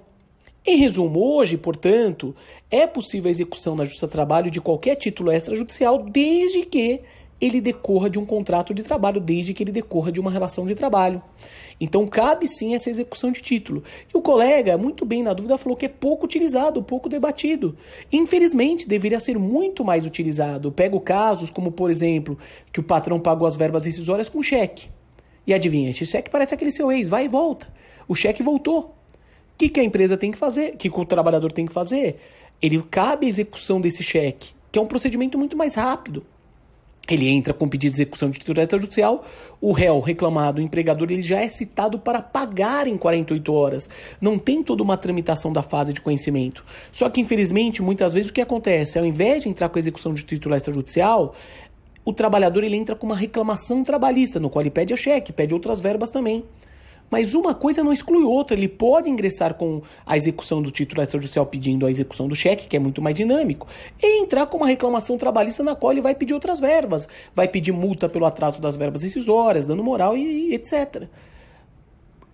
Em resumo, hoje, portanto, é possível a execução na Justiça do Trabalho de qualquer título extrajudicial desde que ele decorra de um contrato de trabalho, desde que ele decorra de uma relação de trabalho. Então cabe sim essa execução de título. E o colega, muito bem na dúvida, falou que é pouco utilizado, pouco debatido. Infelizmente, deveria ser muito mais utilizado. Pego casos como, por exemplo, que o patrão pagou as verbas rescisórias com cheque. E adivinha, esse cheque parece aquele seu ex, vai e volta. O cheque voltou que, que a empresa tem que fazer? Que, o trabalhador tem que fazer? Ele cabe a execução desse cheque, que é um procedimento muito mais rápido. Ele entra com pedido de execução de título extrajudicial, o réu reclamado, o empregador, ele já é citado para pagar em 48 horas. Não tem toda uma tramitação da fase de conhecimento. Só que, infelizmente, muitas vezes o que acontece? Ao invés de entrar com a execução de título extrajudicial, o trabalhador ele entra com uma reclamação trabalhista, no qual ele pede a cheque, pede outras verbas também. Mas uma coisa não exclui outra. Ele pode ingressar com a execução do título extrajudicial pedindo a execução do cheque, que é muito mais dinâmico, e entrar com uma reclamação trabalhista na qual ele vai pedir outras verbas. Vai pedir multa pelo atraso das verbas rescisórias, dando moral e, e etc.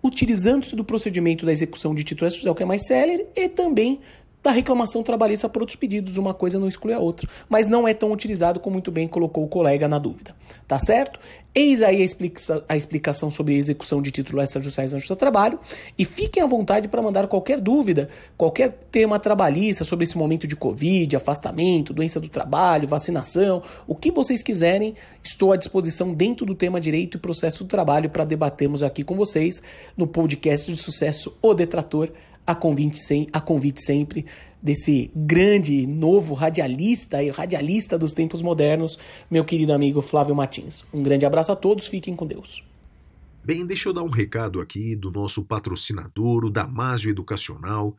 Utilizando-se do procedimento da execução de título extrajudicial, que é mais célere, e também da reclamação trabalhista por outros pedidos, uma coisa não exclui a outra, mas não é tão utilizado como muito bem colocou o colega na dúvida. Tá certo? Eis aí a, explica a explicação sobre a execução de títulos extrajudiciais na Justiça do Trabalho e fiquem à vontade para mandar qualquer dúvida, qualquer tema trabalhista sobre esse momento de Covid, afastamento, doença do trabalho, vacinação, o que vocês quiserem, estou à disposição dentro do tema direito e processo do trabalho para debatermos aqui com vocês no podcast de sucesso O Detrator a convite, sem, a convite sempre desse grande novo radialista e radialista dos tempos modernos, meu querido amigo Flávio Martins. Um grande abraço a todos, fiquem com Deus. Bem, deixa eu dar um recado aqui do nosso patrocinador, o Damásio Educacional,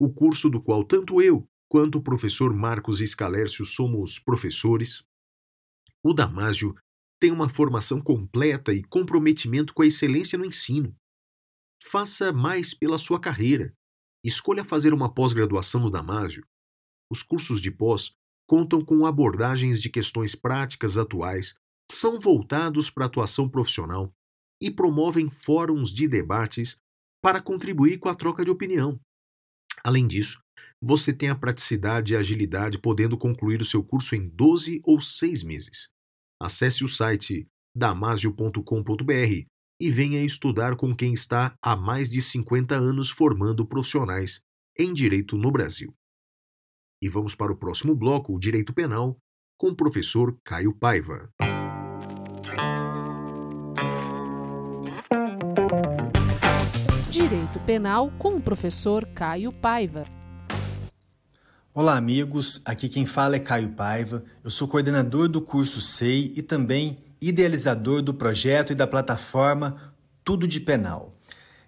o curso do qual tanto eu quanto o professor Marcos Escalércio somos professores. O Damásio tem uma formação completa e comprometimento com a excelência no ensino. Faça mais pela sua carreira escolha fazer uma pós-graduação no Damásio, os cursos de pós contam com abordagens de questões práticas atuais, são voltados para a atuação profissional e promovem fóruns de debates para contribuir com a troca de opinião. Além disso, você tem a praticidade e agilidade podendo concluir o seu curso em 12 ou 6 meses. Acesse o site damasio.com.br e venha estudar com quem está há mais de 50 anos formando profissionais em direito no Brasil. E vamos para o próximo bloco, o Direito Penal, com o professor Caio Paiva. Direito Penal com o professor Caio Paiva. Olá, amigos. Aqui quem fala é Caio Paiva. Eu sou coordenador do curso SEI e também idealizador do projeto e da plataforma Tudo de Penal.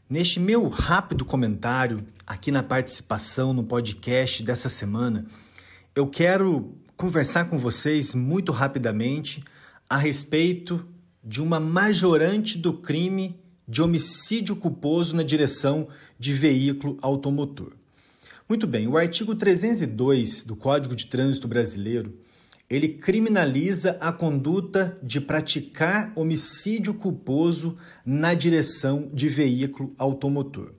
Neste meu rápido comentário, aqui na participação no podcast dessa semana, eu quero conversar com vocês muito rapidamente a respeito de uma majorante do crime de homicídio culposo na direção de veículo automotor. Muito bem, o artigo 302 do Código de Trânsito Brasileiro, ele criminaliza a conduta de praticar homicídio culposo na direção de veículo automotor.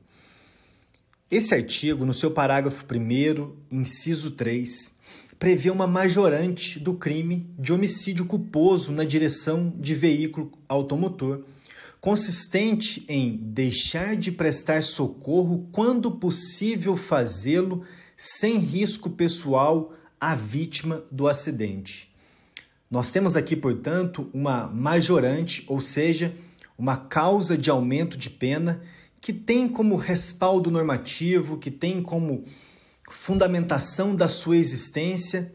Esse artigo, no seu parágrafo 1 inciso 3, prevê uma majorante do crime de homicídio culposo na direção de veículo automotor, consistente em deixar de prestar socorro quando possível fazê-lo sem risco pessoal à vítima do acidente. Nós temos aqui, portanto, uma majorante, ou seja, uma causa de aumento de pena que tem como respaldo normativo, que tem como fundamentação da sua existência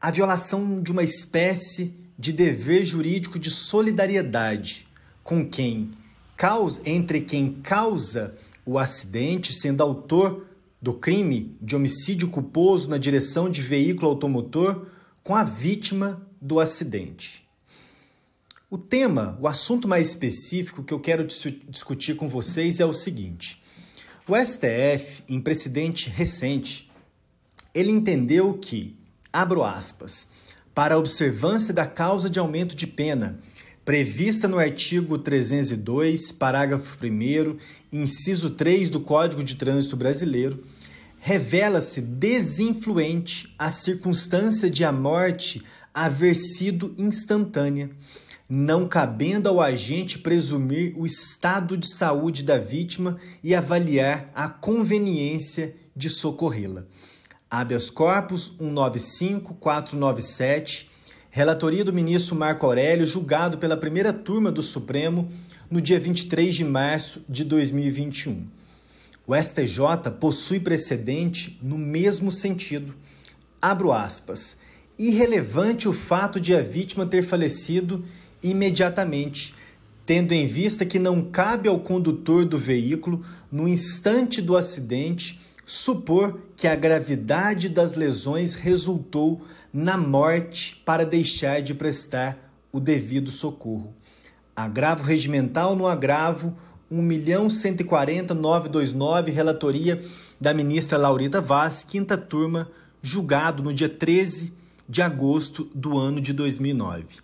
a violação de uma espécie de dever jurídico de solidariedade com quem causa, entre quem causa o acidente, sendo autor do crime de homicídio culposo na direção de veículo automotor, com a vítima do acidente. O tema, o assunto mais específico que eu quero discutir com vocês é o seguinte: o STF, em precedente recente, ele entendeu que, abro aspas, para a observância da causa de aumento de pena prevista no artigo 302, parágrafo 1, inciso 3 do Código de Trânsito Brasileiro, revela-se desinfluente a circunstância de a morte haver sido instantânea, não cabendo ao agente presumir o estado de saúde da vítima e avaliar a conveniência de socorrê-la. Habeas corpus 195497 Relatoria do ministro Marco Aurélio, julgado pela primeira turma do Supremo no dia 23 de março de 2021. O STJ possui precedente no mesmo sentido. Abro aspas. Irrelevante o fato de a vítima ter falecido imediatamente, tendo em vista que não cabe ao condutor do veículo, no instante do acidente, supor que a gravidade das lesões resultou na morte para deixar de prestar o devido socorro. Agravo regimental no agravo 1.140.929, relatoria da ministra Laurita Vaz, quinta turma, julgado no dia 13 de agosto do ano de 2009.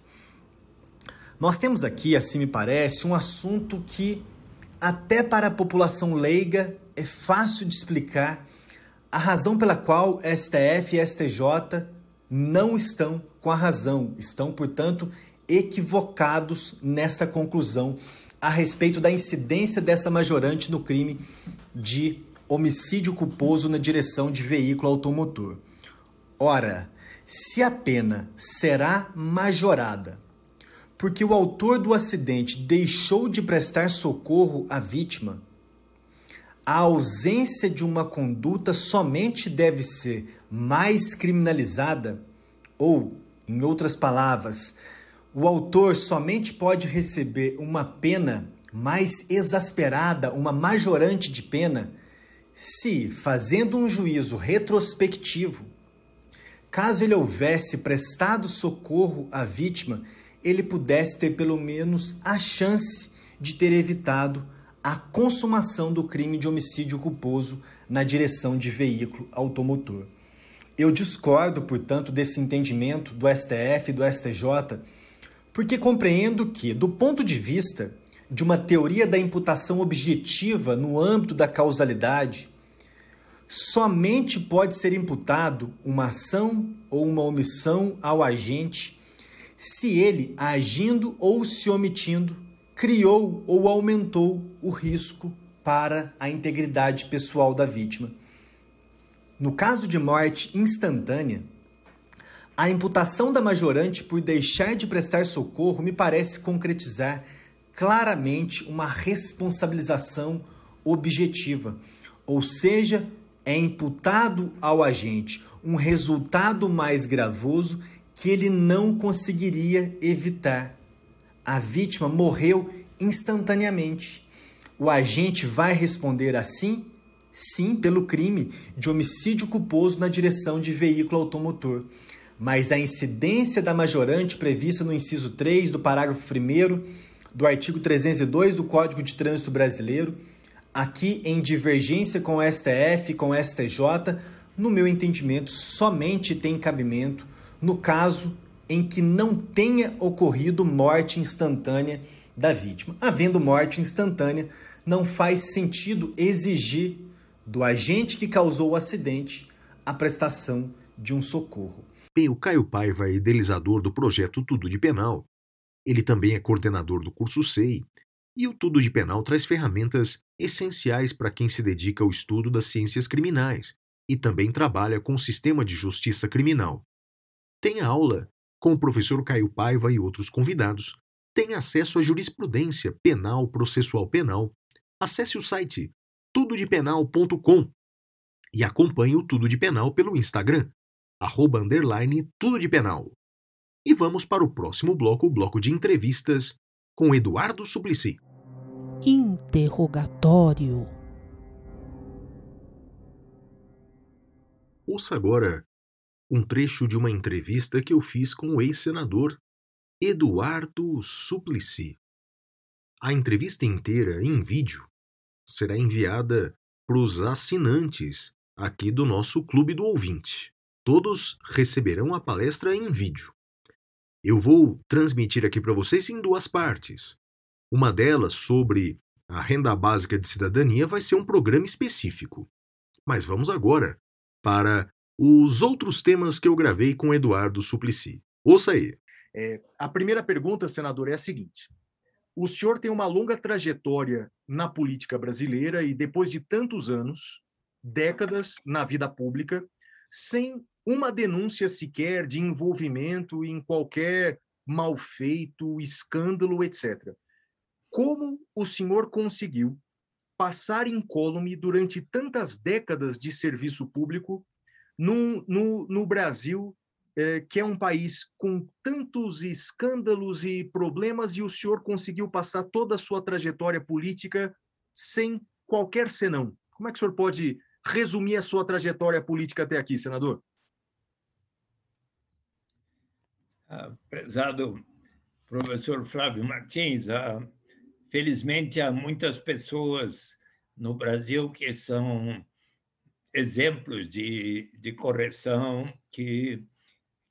Nós temos aqui, assim me parece, um assunto que, até para a população leiga, é fácil de explicar a razão pela qual STF e STJ não estão com a razão, estão, portanto, equivocados nesta conclusão a respeito da incidência dessa majorante no crime de homicídio culposo na direção de veículo automotor. Ora, se a pena será majorada porque o autor do acidente deixou de prestar socorro à vítima, a ausência de uma conduta somente deve ser mais criminalizada, ou, em outras palavras, o autor somente pode receber uma pena mais exasperada, uma majorante de pena, se, fazendo um juízo retrospectivo, caso ele houvesse prestado socorro à vítima, ele pudesse ter pelo menos a chance de ter evitado a consumação do crime de homicídio culposo na direção de veículo automotor. Eu discordo, portanto, desse entendimento do STF e do STJ, porque compreendo que, do ponto de vista de uma teoria da imputação objetiva no âmbito da causalidade, somente pode ser imputado uma ação ou uma omissão ao agente se ele, agindo ou se omitindo, criou ou aumentou o risco para a integridade pessoal da vítima. No caso de morte instantânea, a imputação da majorante por deixar de prestar socorro me parece concretizar claramente uma responsabilização objetiva, ou seja, é imputado ao agente um resultado mais gravoso que ele não conseguiria evitar. A vítima morreu instantaneamente. O agente vai responder assim? Sim, pelo crime de homicídio culposo na direção de veículo automotor. Mas a incidência da majorante prevista no inciso 3 do parágrafo 1 do artigo 302 do Código de Trânsito Brasileiro, aqui em divergência com o STF e com o STJ, no meu entendimento, somente tem cabimento no caso em que não tenha ocorrido morte instantânea da vítima. Havendo morte instantânea, não faz sentido exigir do agente que causou o acidente a prestação de um socorro. Bem, o Caio Paiva é idealizador do projeto Tudo de Penal. Ele também é coordenador do curso SEI. E o Tudo de Penal traz ferramentas essenciais para quem se dedica ao estudo das ciências criminais e também trabalha com o sistema de justiça criminal. Tem aula com o professor Caio Paiva e outros convidados. Tem acesso à jurisprudência penal, processual penal. Acesse o site tudodepenal.com e acompanhe o Tudo de Penal pelo Instagram, arroba underline Tudo de Penal. E vamos para o próximo bloco, o bloco de entrevistas com Eduardo Suplicy. Interrogatório. Ouça agora um trecho de uma entrevista que eu fiz com o ex-senador Eduardo Suplicy. A entrevista inteira, em vídeo, será enviada para os assinantes aqui do nosso Clube do Ouvinte. Todos receberão a palestra em vídeo. Eu vou transmitir aqui para vocês em duas partes. Uma delas sobre a renda básica de cidadania vai ser um programa específico. Mas vamos agora para os outros temas que eu gravei com Eduardo Suplicy. Ouça aí. É, a primeira pergunta, senador, é a seguinte: o senhor tem uma longa trajetória na política brasileira e, depois de tantos anos, décadas na vida pública, sem uma denúncia sequer de envolvimento em qualquer mal feito, escândalo, etc. Como o senhor conseguiu passar incólume durante tantas décadas de serviço público no, no, Brasil é, que é um país com tantos escândalos e problemas, e o senhor conseguiu passar toda a sua trajetória política sem qualquer senão. Como é que o senhor pode resumir a sua trajetória política até aqui, senador? Ah, prezado professor Flávio Martins, ah, felizmente há muitas pessoas no Brasil que são exemplos de, de correção que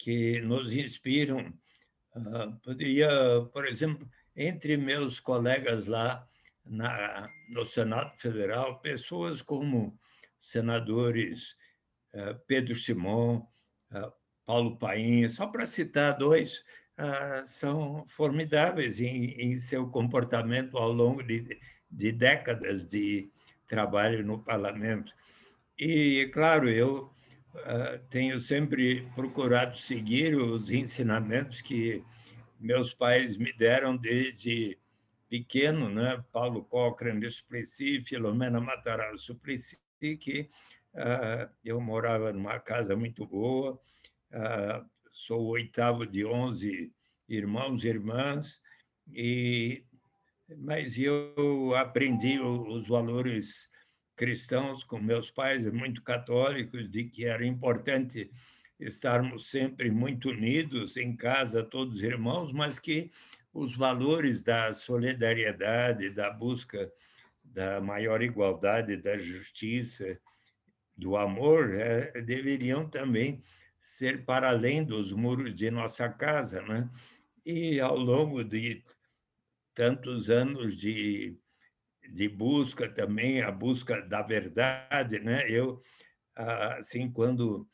que nos inspiram. Uh, poderia, por exemplo, entre meus colegas lá na, no Senado Federal, pessoas como senadores uh, Pedro Simon, uh, Paulo Paim, só para citar dois, são formidáveis em, em, seu comportamento ao longo de, de décadas de trabalho no parlamento. E, claro, eu ah, tenho sempre procurado seguir os ensinamentos que meus pais me deram desde pequeno, né? Paulo Cochrane Suplicy, Filomena Matarazzo Suplicy, que uh, eu morava numa casa muito boa, uh, sou o oitavo de onze irmãos e irmãs, e, mas eu aprendi os valores cristãos, com meus pais, muito católicos, de que era importante estarmos sempre muito unidos em casa, todos irmãos, mas que os valores da solidariedade, da busca da maior igualdade, da justiça, do amor, é, deveriam também ser para além dos muros de nossa casa, né? E ao longo de tantos anos de de busca também, a busca da verdade, né? Eu, assim, quando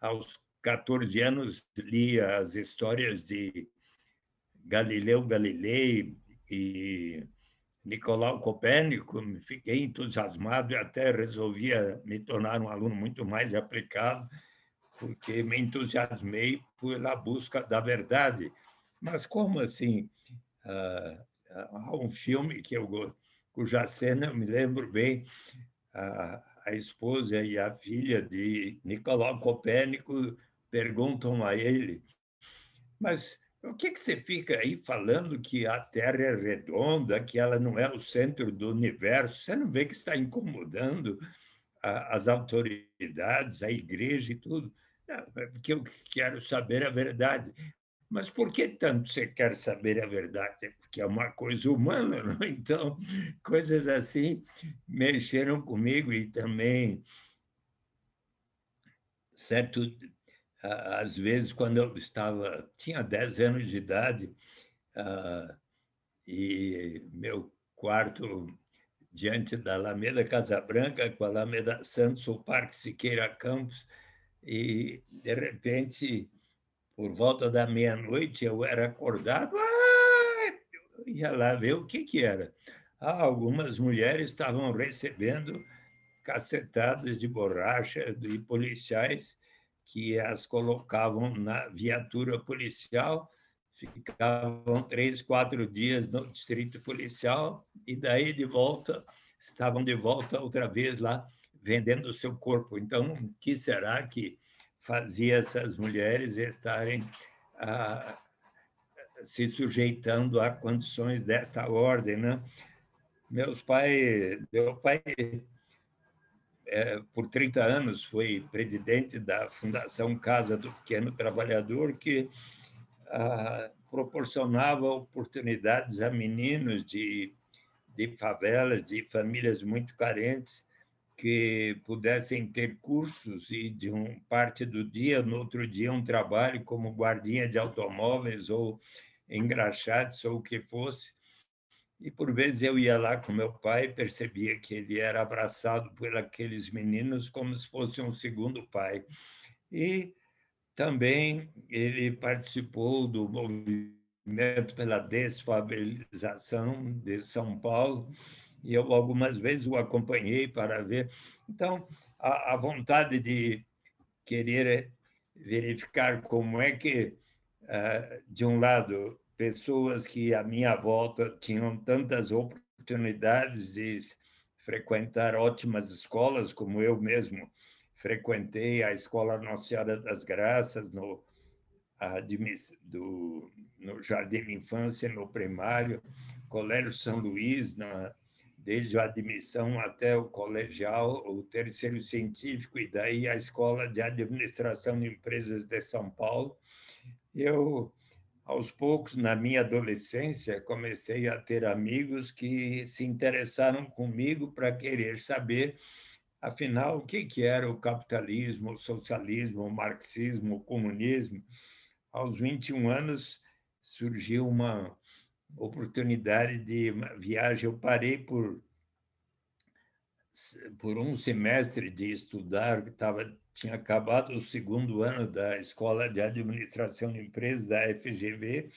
aos 14 anos lia as histórias de Galileu Galilei e Nicolau Copérnico, fiquei entusiasmado e até resolvi me tornar um aluno muito mais aplicado, porque me entusiasmei pela busca da verdade. Mas como assim? há um filme que eu cuja cena eu me lembro bem, a, a esposa e a filha de Nicolau Copérnico perguntam a ele, mas o que, que você fica aí falando que a Terra é redonda, que ela não é o centro do universo? Você não vê que está incomodando a, as autoridades, a igreja e tudo? Não, é porque eu quero saber a verdade. Mas por que tanto você quer saber a verdade? É porque é uma coisa humana, não? Então, coisas assim mexeram comigo e também certo às vezes, quando eu estava, tinha 10 anos de idade, uh, e meu quarto diante da Alameda Casa Branca, com a Alameda Santos, o Parque Siqueira Campos, e, de repente, por volta da meia-noite, eu era acordado, ah! eu ia lá ver o que, que era. Ah, algumas mulheres estavam recebendo cacetadas de borracha de policiais que as colocavam na viatura policial, ficavam três, quatro dias no distrito policial e daí de volta estavam de volta outra vez lá vendendo o seu corpo. Então, o que será que fazia essas mulheres estarem ah, se sujeitando a condições desta ordem, né? Meus pais, meu pai é, por 30 anos, foi presidente da Fundação Casa do Pequeno Trabalhador, que ah, proporcionava oportunidades a meninos de, de favelas, de famílias muito carentes, que pudessem ter cursos e de um parte do dia, no outro dia um trabalho como guardinha de automóveis ou engraxates ou o que fosse, e por vezes eu ia lá com meu pai percebia que ele era abraçado por aqueles meninos como se fosse um segundo pai. E também ele participou do movimento pela desfavelização de São Paulo, e eu algumas vezes o acompanhei para ver. Então, a, a vontade de querer verificar como é que, uh, de um lado, pessoas que à minha volta tinham tantas oportunidades de frequentar ótimas escolas, como eu mesmo frequentei a Escola Nossa Senhora das Graças, no, do, no Jardim Infância, no primário, Colégio São Luís, na, desde a admissão até o colegial, o terceiro científico, e daí a Escola de Administração de Empresas de São Paulo. Eu aos poucos, na minha adolescência, comecei a ter amigos que se interessaram comigo para querer saber, afinal, o que, que era o capitalismo, o socialismo, o marxismo, o comunismo. Aos 21 anos, surgiu uma oportunidade de viagem. Eu parei por, por um semestre de estudar, estava tinha acabado o segundo ano da Escola de Administração de Empresas, da FGV,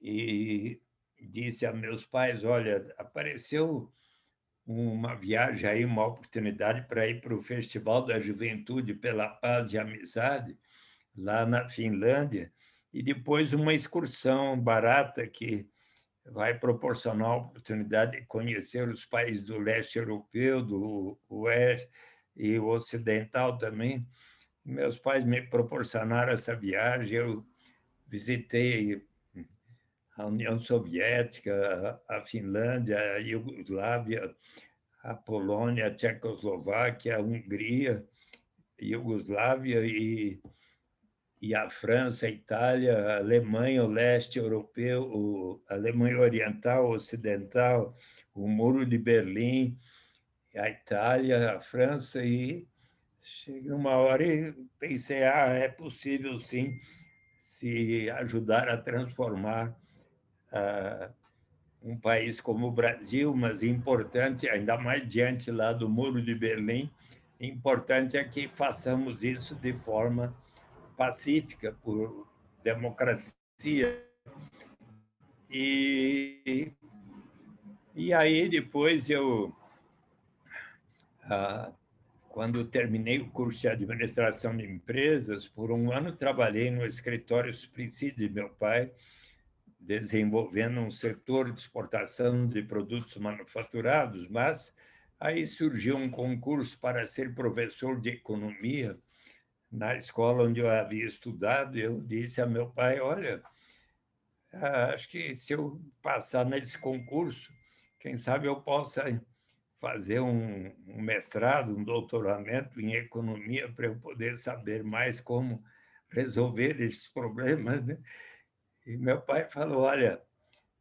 e disse a meus pais: Olha, apareceu uma viagem aí, uma oportunidade para ir para o Festival da Juventude pela Paz e Amizade, lá na Finlândia, e depois uma excursão barata que vai proporcionar a oportunidade de conhecer os países do leste europeu, do oeste e ocidental também. Meus pais me proporcionaram essa viagem, eu visitei a União Soviética, a Finlândia, a Iugoslávia, a Polônia, a Tchecoslováquia, a Hungria, Iugoslávia e, e a França, a Itália, a Alemanha, o leste europeu, a Alemanha Oriental, Ocidental, o Muro de Berlim, a Itália, a França, e cheguei uma hora e pensei, ah, é possível sim se ajudar a transformar uh, um país como o Brasil, mas importante, ainda mais diante lá do Muro de Berlim, importante é que façamos isso de forma pacífica, por democracia. E, e aí depois eu ah, quando terminei o curso de administração de empresas, por um ano trabalhei no escritório Suplicy de meu pai, desenvolvendo um setor de exportação de produtos manufaturados, mas Aí surgiu um concurso para ser professor de economia na escola onde eu havia estudado. Eu disse a meu pai: Olha, acho que se eu passar nesse concurso, quem sabe eu possa fazer um, um mestrado, um doutoramento em economia para eu poder saber mais como resolver esses problemas. Né? E meu pai falou: Olha,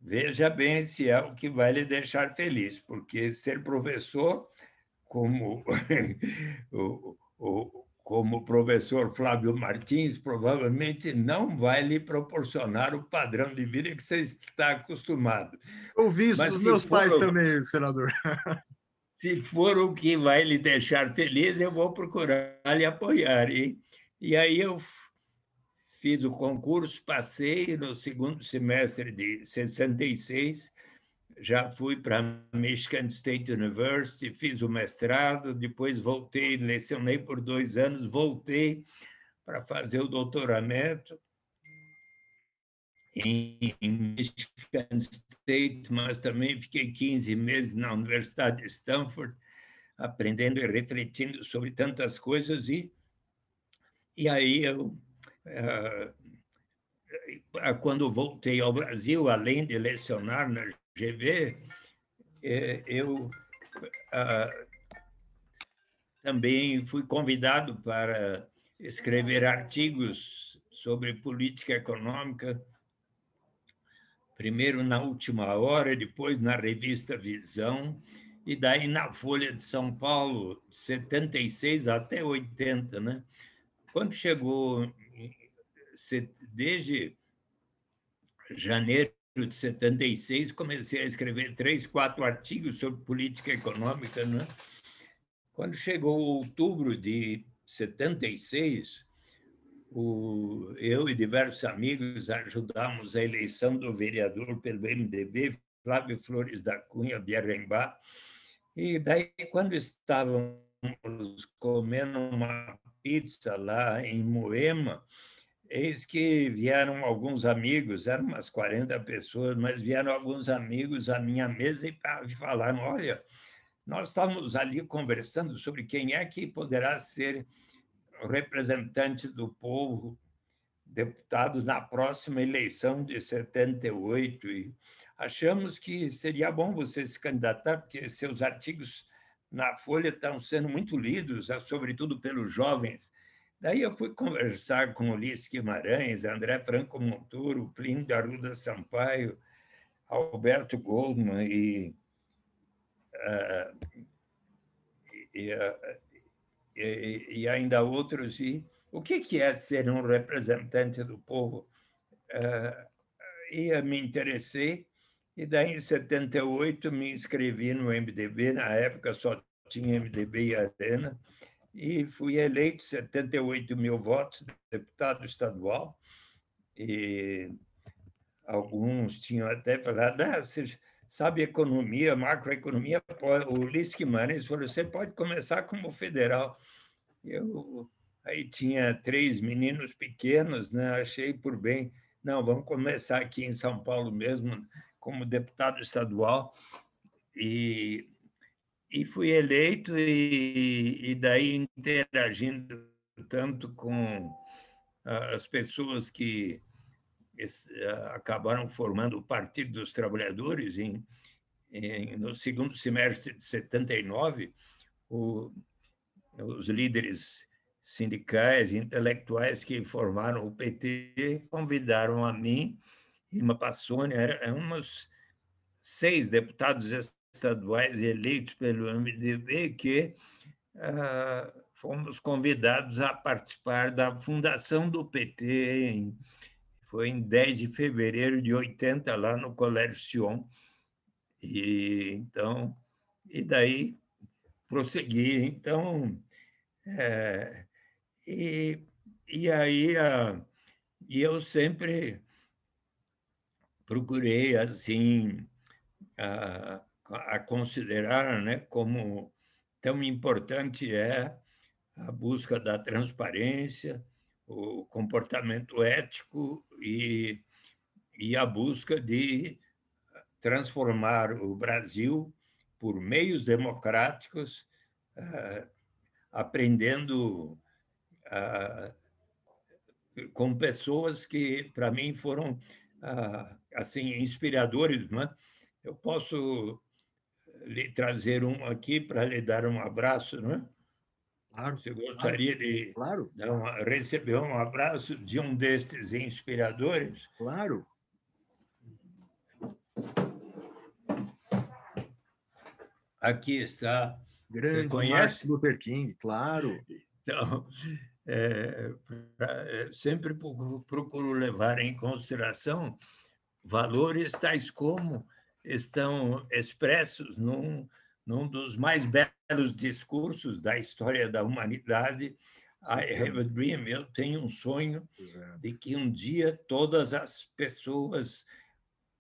veja bem se é o que vai lhe deixar feliz, porque ser professor, como o, o, como o professor Flávio Martins, provavelmente não vai lhe proporcionar o padrão de vida que você está acostumado. Ouvi isso Mas dos meus pais também, senador. Se for o que vai lhe deixar feliz, eu vou procurar lhe apoiar. E, e aí eu fiz o concurso, passei no segundo semestre de 66, já fui para Michigan State University, fiz o mestrado, depois voltei, lecionei por dois anos, voltei para fazer o doutoramento em Michigan State, mas também fiquei 15 meses na Universidade de Stanford, aprendendo e refletindo sobre tantas coisas e e aí eu ah, quando voltei ao Brasil, além de lecionar na GV, é, eu ah, também fui convidado para escrever artigos sobre política econômica, primeiro na Última Hora, depois na revista Visão, e daí na Folha de São Paulo, 76 até 80, né? Quando chegou desde janeiro de 76, comecei a escrever três, quatro artigos sobre política econômica. Né? Quando chegou outubro de 76, o, eu e diversos amigos ajudamos a eleição do vereador pelo MDB, Flávio Flores da Cunha Biarrembá. E daí, quando estávamos comendo uma pizza lá em Moema, Eis que vieram alguns amigos, eram umas 40 pessoas, mas vieram alguns amigos à minha mesa e falaram: olha, nós estamos ali conversando sobre quem é que poderá ser representante do povo, deputado na próxima eleição de 78, e achamos que seria bom você se candidatar, porque seus artigos na Folha estão sendo muito lidos, sobretudo pelos jovens Daí eu fui conversar com Ulisses Guimarães, André Franco Monturo, Plínio de Arruda Sampaio, Alberto Goldman e, uh, e, e, e, ainda outros. E o que, que é ser um representante do povo? Uh, e me interessei, e daí em 78 me inscrevi no MDB, na época só tinha MDB e Arena, e fui eleito 78 mil votos, deputado estadual, e alguns tinham até falado, ah, você sabe economia, macroeconomia, o Ulisses Guimarães falou, você pode começar como federal. Eu aí tinha três meninos pequenos, né? achei por bem, não, vamos começar aqui em São Paulo mesmo, como deputado estadual, e e fui eleito e, e daí interagindo tanto com as pessoas que acabaram formando o Partido dos Trabalhadores em, em no segundo semestre de 79, o, os líderes sindicais, intelectuais que formaram o PT convidaram a mim e uma Passoni, eram uns seis deputados estaduais eleitos pelo MDB que ah, fomos convidados a participar da fundação do PT, em, foi em 10 de fevereiro de 80, lá no Colégio Sion. E, então, e daí prossegui. Então, é, e, e aí a, e eu sempre procurei assim a, a considerar né, como tão importante é a busca da transparência, o comportamento ético e, e a busca de transformar o Brasil por meios democráticos, aprendendo com pessoas que, para mim, foram assim inspiradores. Não é? Eu posso lhe trazer um aqui para lhe dar um abraço, não é? Claro. Você gostaria claro, de claro. Uma, receber um abraço de um destes inspiradores? Claro. Aqui está. Grande Você conhece? Martin Luther King, claro. Então, é, é, sempre procuro levar em consideração valores tais como estão expressos num, num dos mais belos discursos da história da humanidade, I have a dream, eu tenho um sonho Exato. de que um dia todas as pessoas,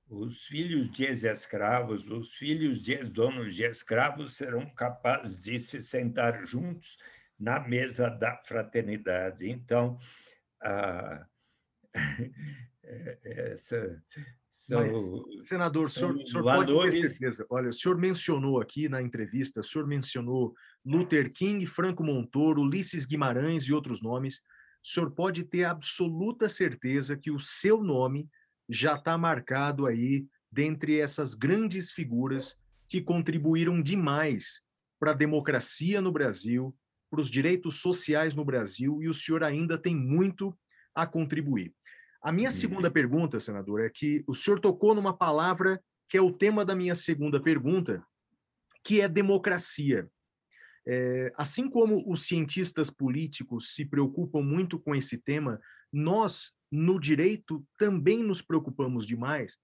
os filhos de ex-escravos, os filhos de ex-donos de escravos serão capazes de se sentar juntos na mesa da fraternidade. Então, essa, são, Mas, senador, o senhor, senhor pode ter certeza. Olha, o senhor mencionou aqui na entrevista, o senhor mencionou Luther King, Franco Montoro, Ulisses Guimarães e outros nomes. O senhor pode ter absoluta certeza que o seu nome já está marcado aí dentre essas grandes figuras que contribuíram demais para a democracia no Brasil, para os direitos sociais no Brasil, e o senhor ainda tem muito a contribuir. A minha uhum. segunda pergunta, senador, é que o senhor tocou numa palavra que é o tema da minha segunda pergunta, que é democracia. É, assim como os cientistas políticos se preocupam muito com esse tema, nós, no direito, também nos preocupamos demais,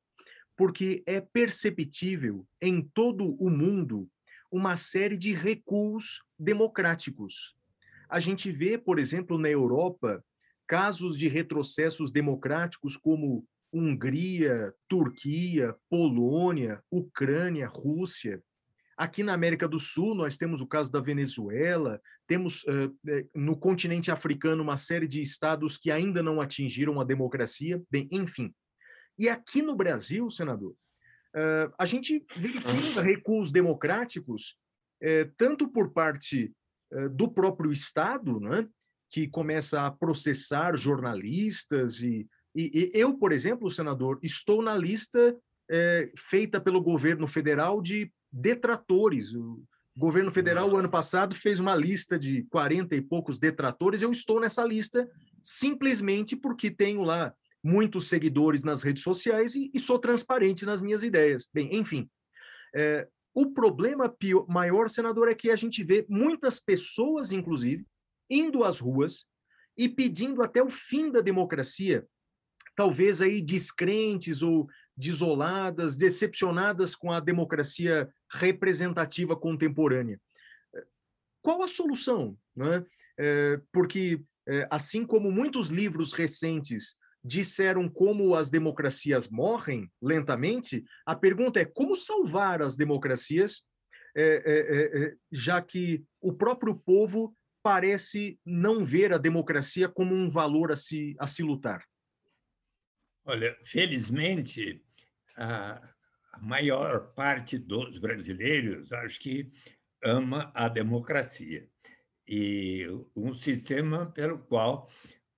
porque é perceptível em todo o mundo uma série de recuos democráticos. A gente vê, por exemplo, na Europa, casos de retrocessos democráticos como Hungria, Turquia, Polônia, Ucrânia, Rússia. Aqui na América do Sul, nós temos o caso da Venezuela, temos uh, no continente africano uma série de estados que ainda não atingiram a democracia. Bem, enfim. E aqui no Brasil, senador, uh, a gente verifica recuos democráticos, uh, tanto por parte do próprio Estado, né, que começa a processar jornalistas e, e, e eu, por exemplo, senador, estou na lista é, feita pelo governo federal de detratores. O governo federal, o ano passado, fez uma lista de 40 e poucos detratores. Eu estou nessa lista simplesmente porque tenho lá muitos seguidores nas redes sociais e, e sou transparente nas minhas ideias. Bem, enfim. É, o problema pior, maior, senador, é que a gente vê muitas pessoas, inclusive, indo às ruas e pedindo até o fim da democracia, talvez aí descrentes ou desoladas, decepcionadas com a democracia representativa contemporânea. Qual a solução? Né? É, porque, é, assim como muitos livros recentes disseram como as democracias morrem lentamente, a pergunta é como salvar as democracias, é, é, é, é já que o próprio povo parece não ver a democracia como um valor a se, a se lutar? Olha, felizmente, a maior parte dos brasileiros acho que ama a democracia e um sistema pelo qual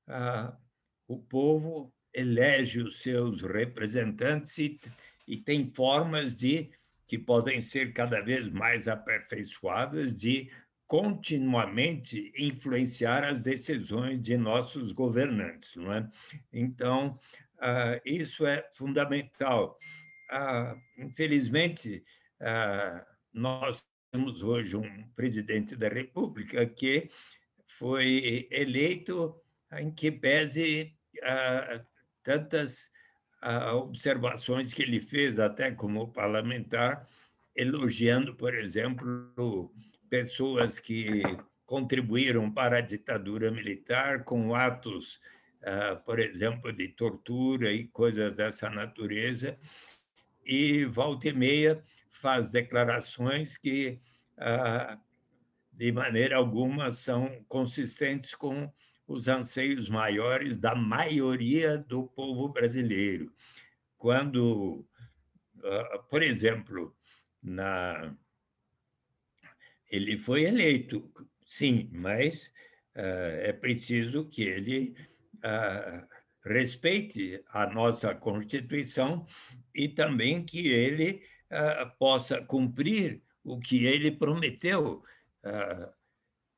ah, o povo elege os seus representantes e, e tem formas de que podem ser cada vez mais aperfeiçoadas de continuamente influenciar as decisões de nossos governantes, não é? Então, uh, isso é fundamental. Uh, infelizmente, uh, nós temos hoje um presidente da República que foi eleito em que pese tantas observações que ele fez, até como parlamentar, elogiando, por exemplo, pessoas que contribuíram para a ditadura militar com atos, ah, por exemplo, de tortura e coisas dessa natureza, e volta e meia faz declarações que, ah, de maneira alguma, são consistentes com os anseios maiores da maioria do povo brasileiro. Quando, ah, por exemplo, na ele foi eleito, sim, mas uh, é preciso que ele uh, respeite a nossa Constituição e também que ele uh, possa cumprir o que ele prometeu.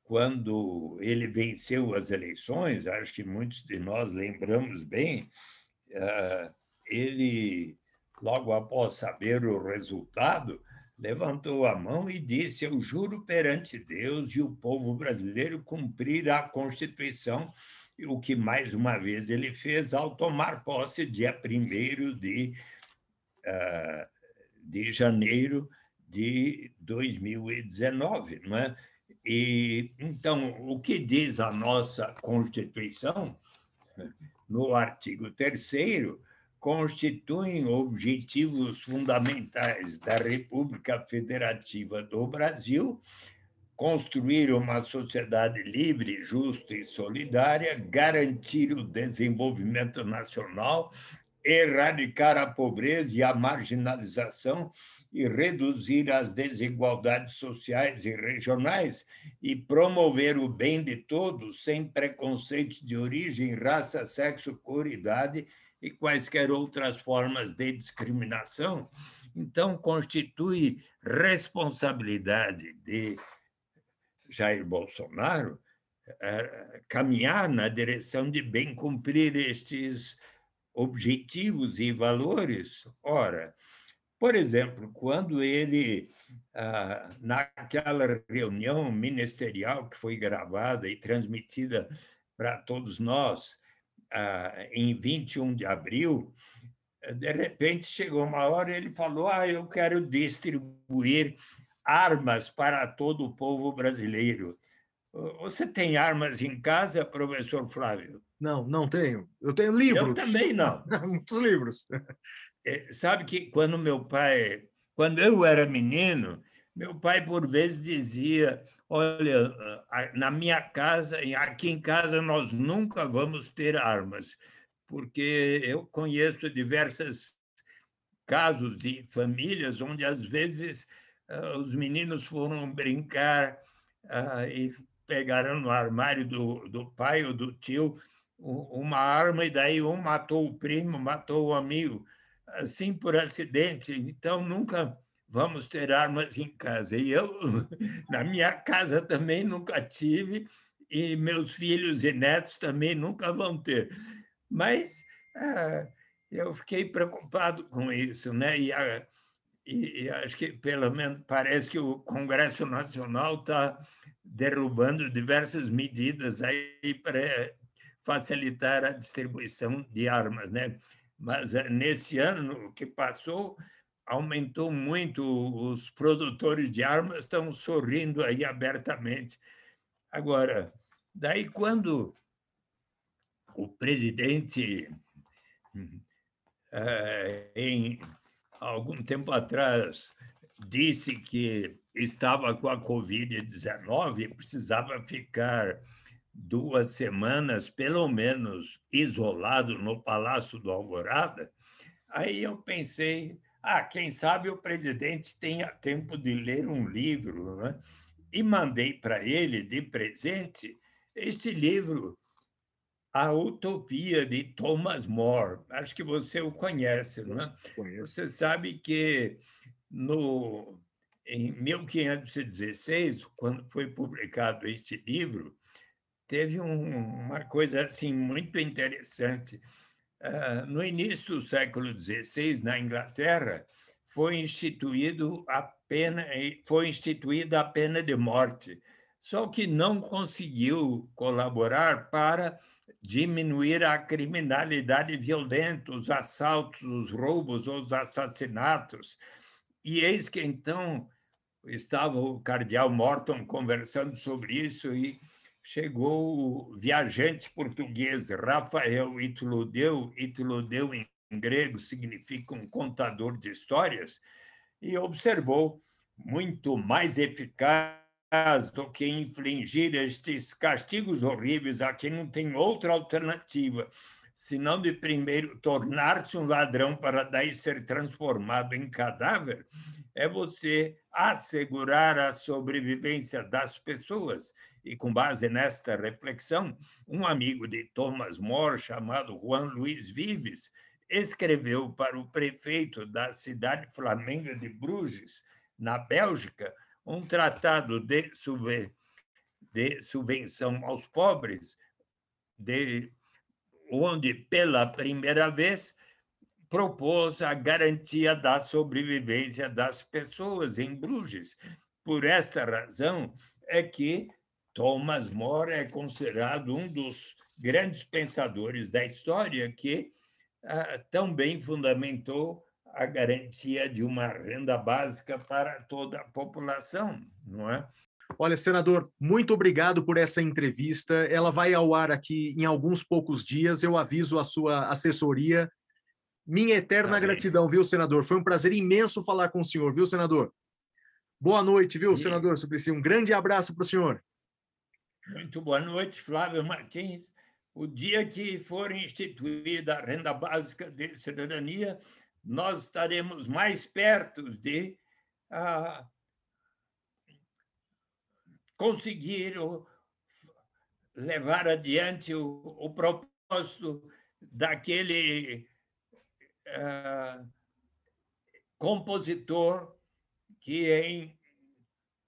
quando ele venceu as eleições, acho que muitos de nós lembramos bem, ele, logo após saber o resultado, levantou a mão e disse: Eu juro perante Deus e o povo brasileiro cumprir a Constituição, o que mais uma vez ele fez ao tomar posse dia 1 de, uh, de janeiro de 2019. Não é? E, então, o que diz a nossa Constituição, no artigo 3 constituem objetivos fundamentais da República Federativa do Brasil, construir uma sociedade livre, justa e solidária, garantir o desenvolvimento nacional, erradicar a pobreza e a marginalização e reduzir as desigualdades sociais e regionais e promover o bem de todos sem preconceitos de origem, raça, sexo, cor, idade e quaisquer outras formas de discriminação, então constitui responsabilidade de Jair Bolsonaro eh, caminhar na direção de bem cumprir estes objetivos e valores. Ora, por exemplo, quando ele, ah, naquela reunião ministerial que foi gravada e transmitida para todos nós, em 21 de abril, de repente chegou uma hora ele falou: Ah, eu quero distribuir armas para todo o povo brasileiro. Você tem armas em casa, professor Flávio? Não, não tenho. Eu tenho livros. Eu também não. Muitos livros. É, sabe que quando meu pai, quando eu era menino, meu pai por vezes dizia: Olha, na minha casa, aqui em casa, nós nunca vamos ter armas, porque eu conheço diversos casos de famílias onde, às vezes, ah, os meninos foram brincar ah, e pegaram no armário do, do pai ou do tio uma arma, e daí um matou o primo, matou o amigo, assim por acidente. Então, nunca vamos ter armas em casa. E eu, na minha casa, também nunca tive, e meus filhos e netos também nunca vão ter. Mas ah, eu fiquei preocupado com isso, né? E, ah, e, e, acho que, pelo menos, parece que o Congresso Nacional está derrubando diversas medidas aí para facilitar a distribuição de armas, né? Mas ah, nesse ano que passou, aumentou muito, os produtores de armas estão sorrindo aí abertamente. Agora, daí quando o presidente, eh, em algum tempo atrás, disse que estava com a Covid-19 e precisava ficar duas semanas, pelo menos, isolado no Palácio do Alvorada, aí eu pensei, ah, quem sabe o presidente tenha tempo de ler um livro, né? E mandei para ele de presente esse livro, A Utopia de Thomas More. Acho que você o conhece, não é? Você sabe que no em 1516, quando foi publicado este livro, teve um, uma coisa assim muito interessante no início do século XVI, na Inglaterra, foi instituído a pena, foi instituída a pena de morte, só que não conseguiu colaborar para diminuir a criminalidade violenta, os assaltos, os roubos, os assassinatos. E eis que então estava o cardeal Morton conversando sobre isso e chegou o viajante português Rafael Itlodeu, Itlodeu em grego significa um contador de histórias, e observou muito mais eficaz do que infligir estes castigos horríveis a quem não tem outra alternativa, senão de primeiro tornar-se um ladrão para daí ser transformado em cadáver, é você assegurar a sobrevivência das pessoas. E com base nesta reflexão, um amigo de Thomas More, chamado Juan Luiz Vives, escreveu para o prefeito da cidade flamenga de Bruges, na Bélgica, um tratado de, subvenção aos pobres, de onde, pela primeira vez, propôs a garantia da sobrevivência das pessoas em Bruges. Por esta razão é que Thomas More é considerado um dos grandes pensadores da história que ah, também fundamentou a garantia de uma renda básica para toda a população, não é? Olha, senador, muito obrigado por essa entrevista. Ela vai ao ar aqui em alguns poucos dias. Eu aviso a sua assessoria. Minha eterna Amém. gratidão, viu, senador? Foi um prazer imenso falar com o senhor, viu, senador? Boa noite, viu, e... senador Suplicy? Um grande abraço para o senhor. Muito boa noite, Flávio Martins. O dia que for instituída a renda básica de cidadania, nós estaremos mais perto de ah, conseguir levar adiante o, o propósito daquele uh, compositor que em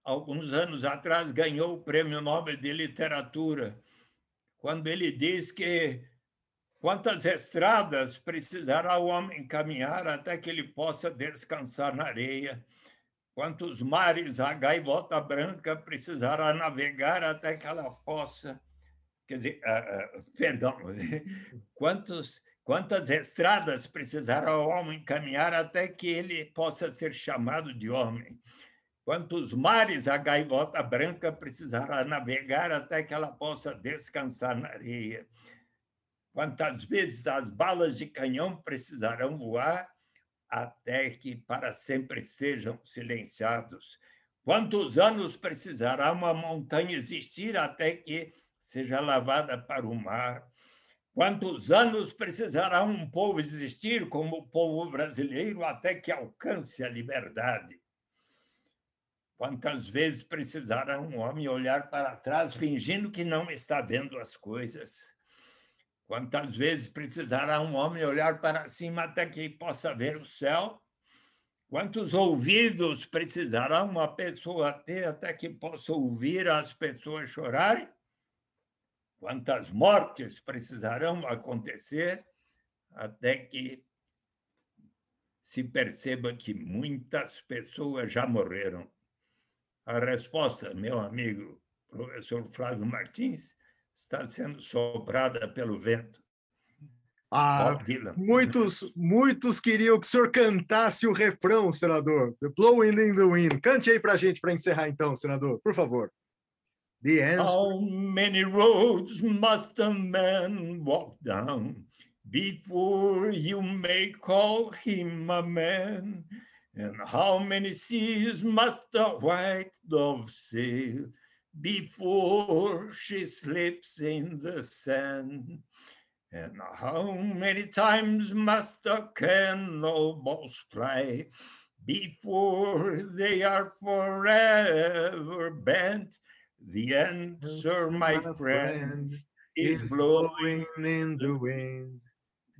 alguns anos atrás ganhou o Prêmio Nobel de Literatura, quando ele diz que quantas estradas precisará o homem caminhar até que ele possa descansar na areia quantos mares a gaivota branca precisará navegar até que ela possa. Quer dizer, uh, perdão, quantos, quantas estradas precisará o homem caminhar até que ele possa ser chamado de homem? Quantos mares a gaivota branca precisará navegar até que ela possa descansar na areia? Quantas vezes as balas de canhão precisarão voar até que para sempre sejam silenciados. Quantos anos precisará uma montanha existir até que seja lavada para o mar? Quantos anos precisará um povo existir, como o povo brasileiro, até que alcance a liberdade? Quantas vezes precisará um homem olhar para trás fingindo que não está vendo as coisas? Quantas vezes precisará um homem olhar para cima até que possa ver o céu? Quantos ouvidos precisará uma pessoa ter até que possa ouvir as pessoas chorarem? Quantas mortes precisarão acontecer até que se perceba que muitas pessoas já morreram? A resposta, meu amigo professor Flávio Martins, está sendo soprada pelo vento. Ah, muitos, muitos queriam que o senhor cantasse o refrão, senador. The Blowing in the Wind. Cante aí para a gente para encerrar, então, senador, por favor. The answer. How many roads must a man walk down before you may call him a man? And how many seas must the white dove sail before she slips in the sand. And how many times must the cannonballs fly before they are forever bent? The answer, my, my friend, is blowing in the wind.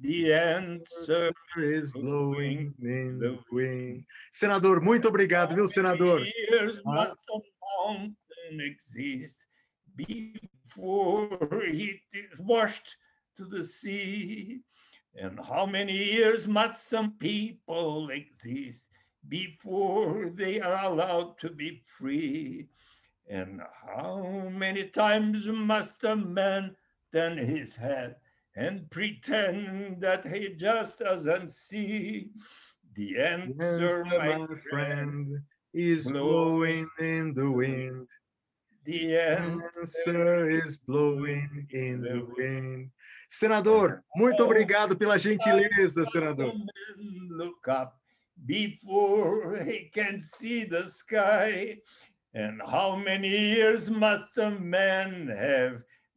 The answer is blowing in the wind. Senador, muito obrigado, viu, senador? Ah exist before it is washed to the sea? And how many years must some people exist before they are allowed to be free? And how many times must a man turn his head and pretend that he just doesn't see? The answer, my, my friend, is blowing in the wind. The answer is blowing in the wind. Senador, muito obrigado pela gentileza, senador. Look up before he can see the sky. And how many years must a man have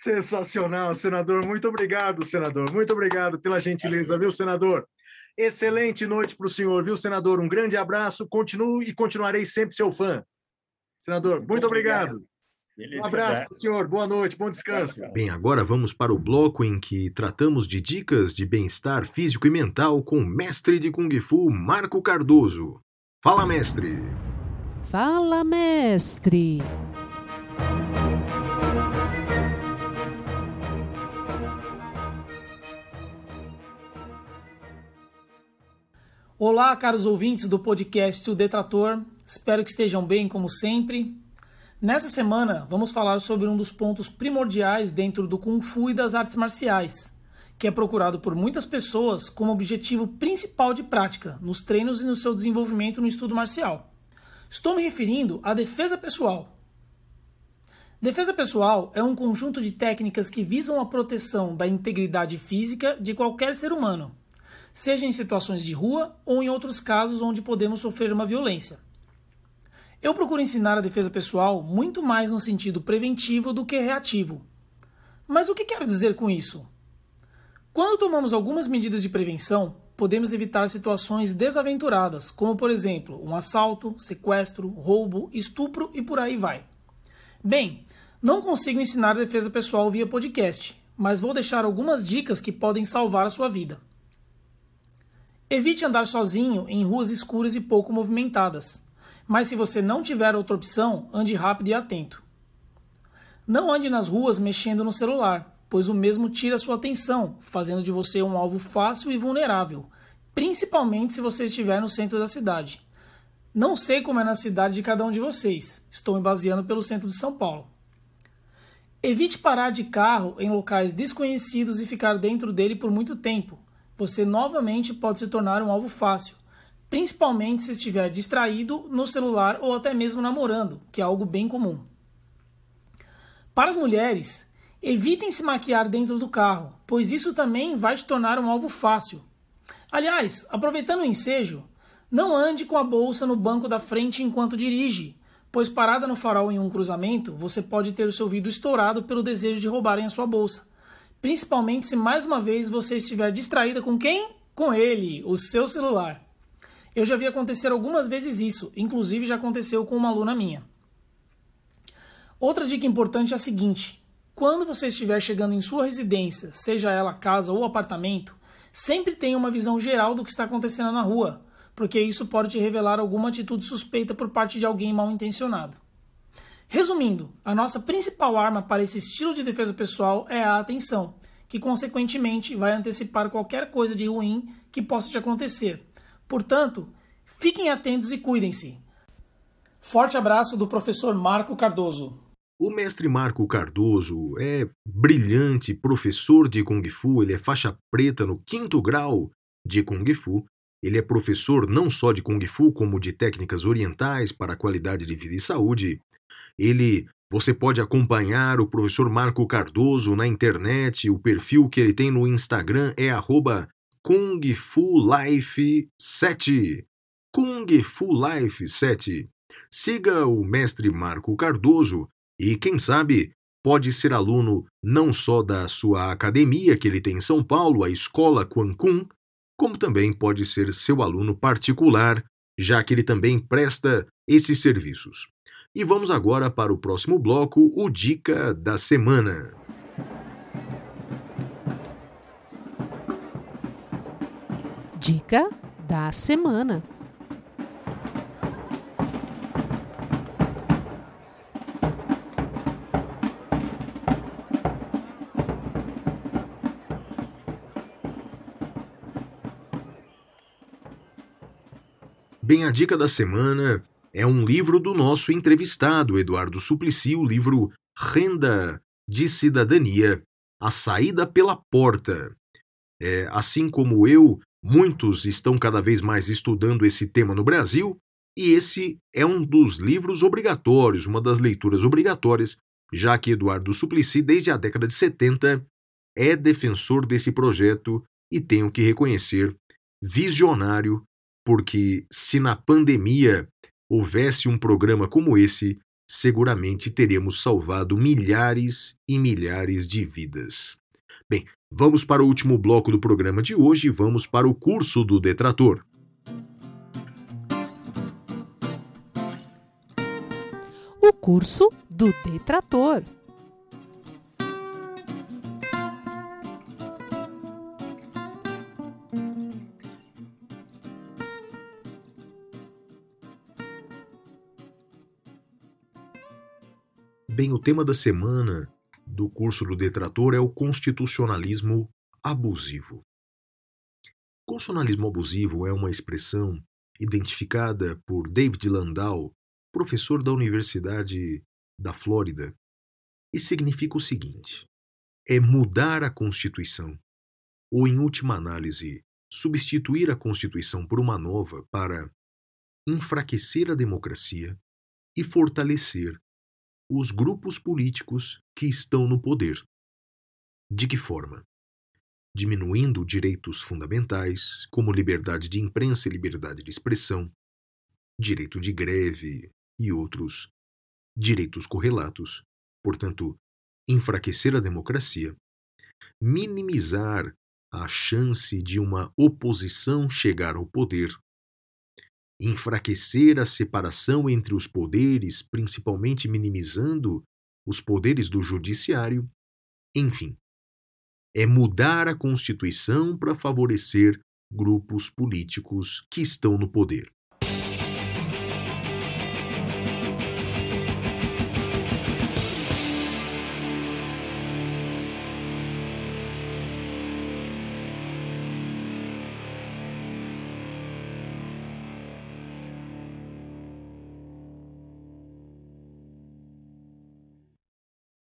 Sensacional, senador. Muito obrigado, senador. Muito obrigado pela gentileza, viu, senador? Excelente noite para o senhor, viu, senador? Um grande abraço. Continuo e continuarei sempre seu fã. Senador, muito, obrigado. Um abraço para o senhor. Boa noite, bom descanso. Bem, agora vamos para o bloco em que tratamos de dicas de bem-estar físico e mental com o mestre de Kung Fu, Marco Cardoso. Fala, mestre! Fala, mestre! Olá, caros ouvintes do podcast O Detrator. Espero que estejam bem, como sempre. Nessa semana, vamos falar sobre um dos pontos primordiais dentro do Kung Fu e das artes marciais, que é procurado por muitas pessoas como objetivo principal de prática nos treinos e no seu desenvolvimento no estudo marcial. Estou me referindo à defesa pessoal. Defesa pessoal é um conjunto de técnicas que visam a proteção da integridade física de qualquer ser humano seja em situações de rua ou em outros casos onde podemos sofrer uma violência. Eu procuro ensinar a defesa pessoal muito mais no sentido preventivo do que reativo. Mas o que quero dizer com isso? Quando tomamos algumas medidas de prevenção, podemos evitar situações desaventuradas, como por exemplo um assalto, sequestro, roubo, estupro e por aí vai. Bem, não consigo ensinar defesa pessoal via podcast, mas vou deixar algumas dicas que podem salvar a sua vida. Evite andar sozinho em ruas escuras e pouco movimentadas. Mas se você não tiver outra opção, ande rápido e atento. Não ande nas ruas mexendo no celular, pois o mesmo tira sua atenção, fazendo de você um alvo fácil e vulnerável, principalmente se você estiver no centro da cidade. Não sei como é na cidade de cada um de vocês, estou me baseando pelo centro de São Paulo. Evite parar de carro em locais desconhecidos e ficar dentro dele por muito tempo, você novamente pode se tornar um alvo fácil, principalmente se estiver distraído no celular ou até mesmo namorando, que é algo bem comum. Para as mulheres, evitem se maquiar dentro do carro, pois isso também vai te tornar um alvo fácil. Aliás, aproveitando o ensejo, não ande com a bolsa no banco da frente enquanto dirige, pois parada no farol em um cruzamento, você pode ter o seu vidro estourado pelo desejo de roubarem a sua bolsa principalmente se mais uma vez você estiver distraída com quem? Com ele, o seu celular. Eu já vi acontecer algumas vezes isso, inclusive já aconteceu com uma aluna minha. Outra dica importante é a seguinte: quando você estiver chegando em sua residência, seja ela casa ou apartamento, sempre tenha uma visão geral do que está acontecendo na rua, porque isso pode te revelar alguma atitude suspeita por parte de alguém mal intencionado. Resumindo, a nossa principal arma para esse estilo de defesa pessoal é a atenção, que consequentemente vai antecipar qualquer coisa de ruim que possa te acontecer. Portanto, fiquem atentos e cuidem-se. Forte abraço do professor Marco Cardoso. O mestre Marco Cardoso é brilhante professor de Kung Fu, ele é faixa preta no quinto grau de Kung Fu. Ele é professor não só de Kung Fu, como de técnicas orientais para qualidade de vida e saúde. Ele, você pode acompanhar o professor Marco Cardoso na internet, o perfil que ele tem no Instagram é kungfulife7. kungfulife7. Siga o mestre Marco Cardoso e, quem sabe, pode ser aluno não só da sua academia que ele tem em São Paulo, a Escola Quan Kun, como também pode ser seu aluno particular, já que ele também presta esses serviços. E vamos agora para o próximo bloco, o Dica da Semana. Dica da Semana. Bem, a dica da semana é um livro do nosso entrevistado, Eduardo Suplicy, o livro Renda de Cidadania. a saída pela porta. É, assim como eu, muitos estão cada vez mais estudando esse tema no Brasil, e esse é um dos livros obrigatórios, uma das leituras obrigatórias, já que Eduardo Suplicy, desde a década de 70, é defensor desse projeto e tenho que reconhecer visionário, porque se na pandemia houvesse um programa como esse, seguramente teremos salvado milhares e milhares de vidas. Bem, vamos para o último bloco do programa de hoje e vamos para o curso do detrator. O curso do detrator. Bem, o tema da semana do curso do detrator é o constitucionalismo abusivo. Constitucionalismo abusivo é uma expressão identificada por David Landau, professor da Universidade da Flórida, e significa o seguinte: é mudar a Constituição, ou, em última análise, substituir a Constituição por uma nova para enfraquecer a democracia e fortalecer os grupos políticos que estão no poder. De que forma? Diminuindo direitos fundamentais, como liberdade de imprensa e liberdade de expressão, direito de greve e outros direitos correlatos, portanto, enfraquecer a democracia, minimizar a chance de uma oposição chegar ao poder enfraquecer a separação entre os poderes, principalmente minimizando os poderes do judiciário, enfim, é mudar a Constituição para favorecer grupos políticos que estão no poder.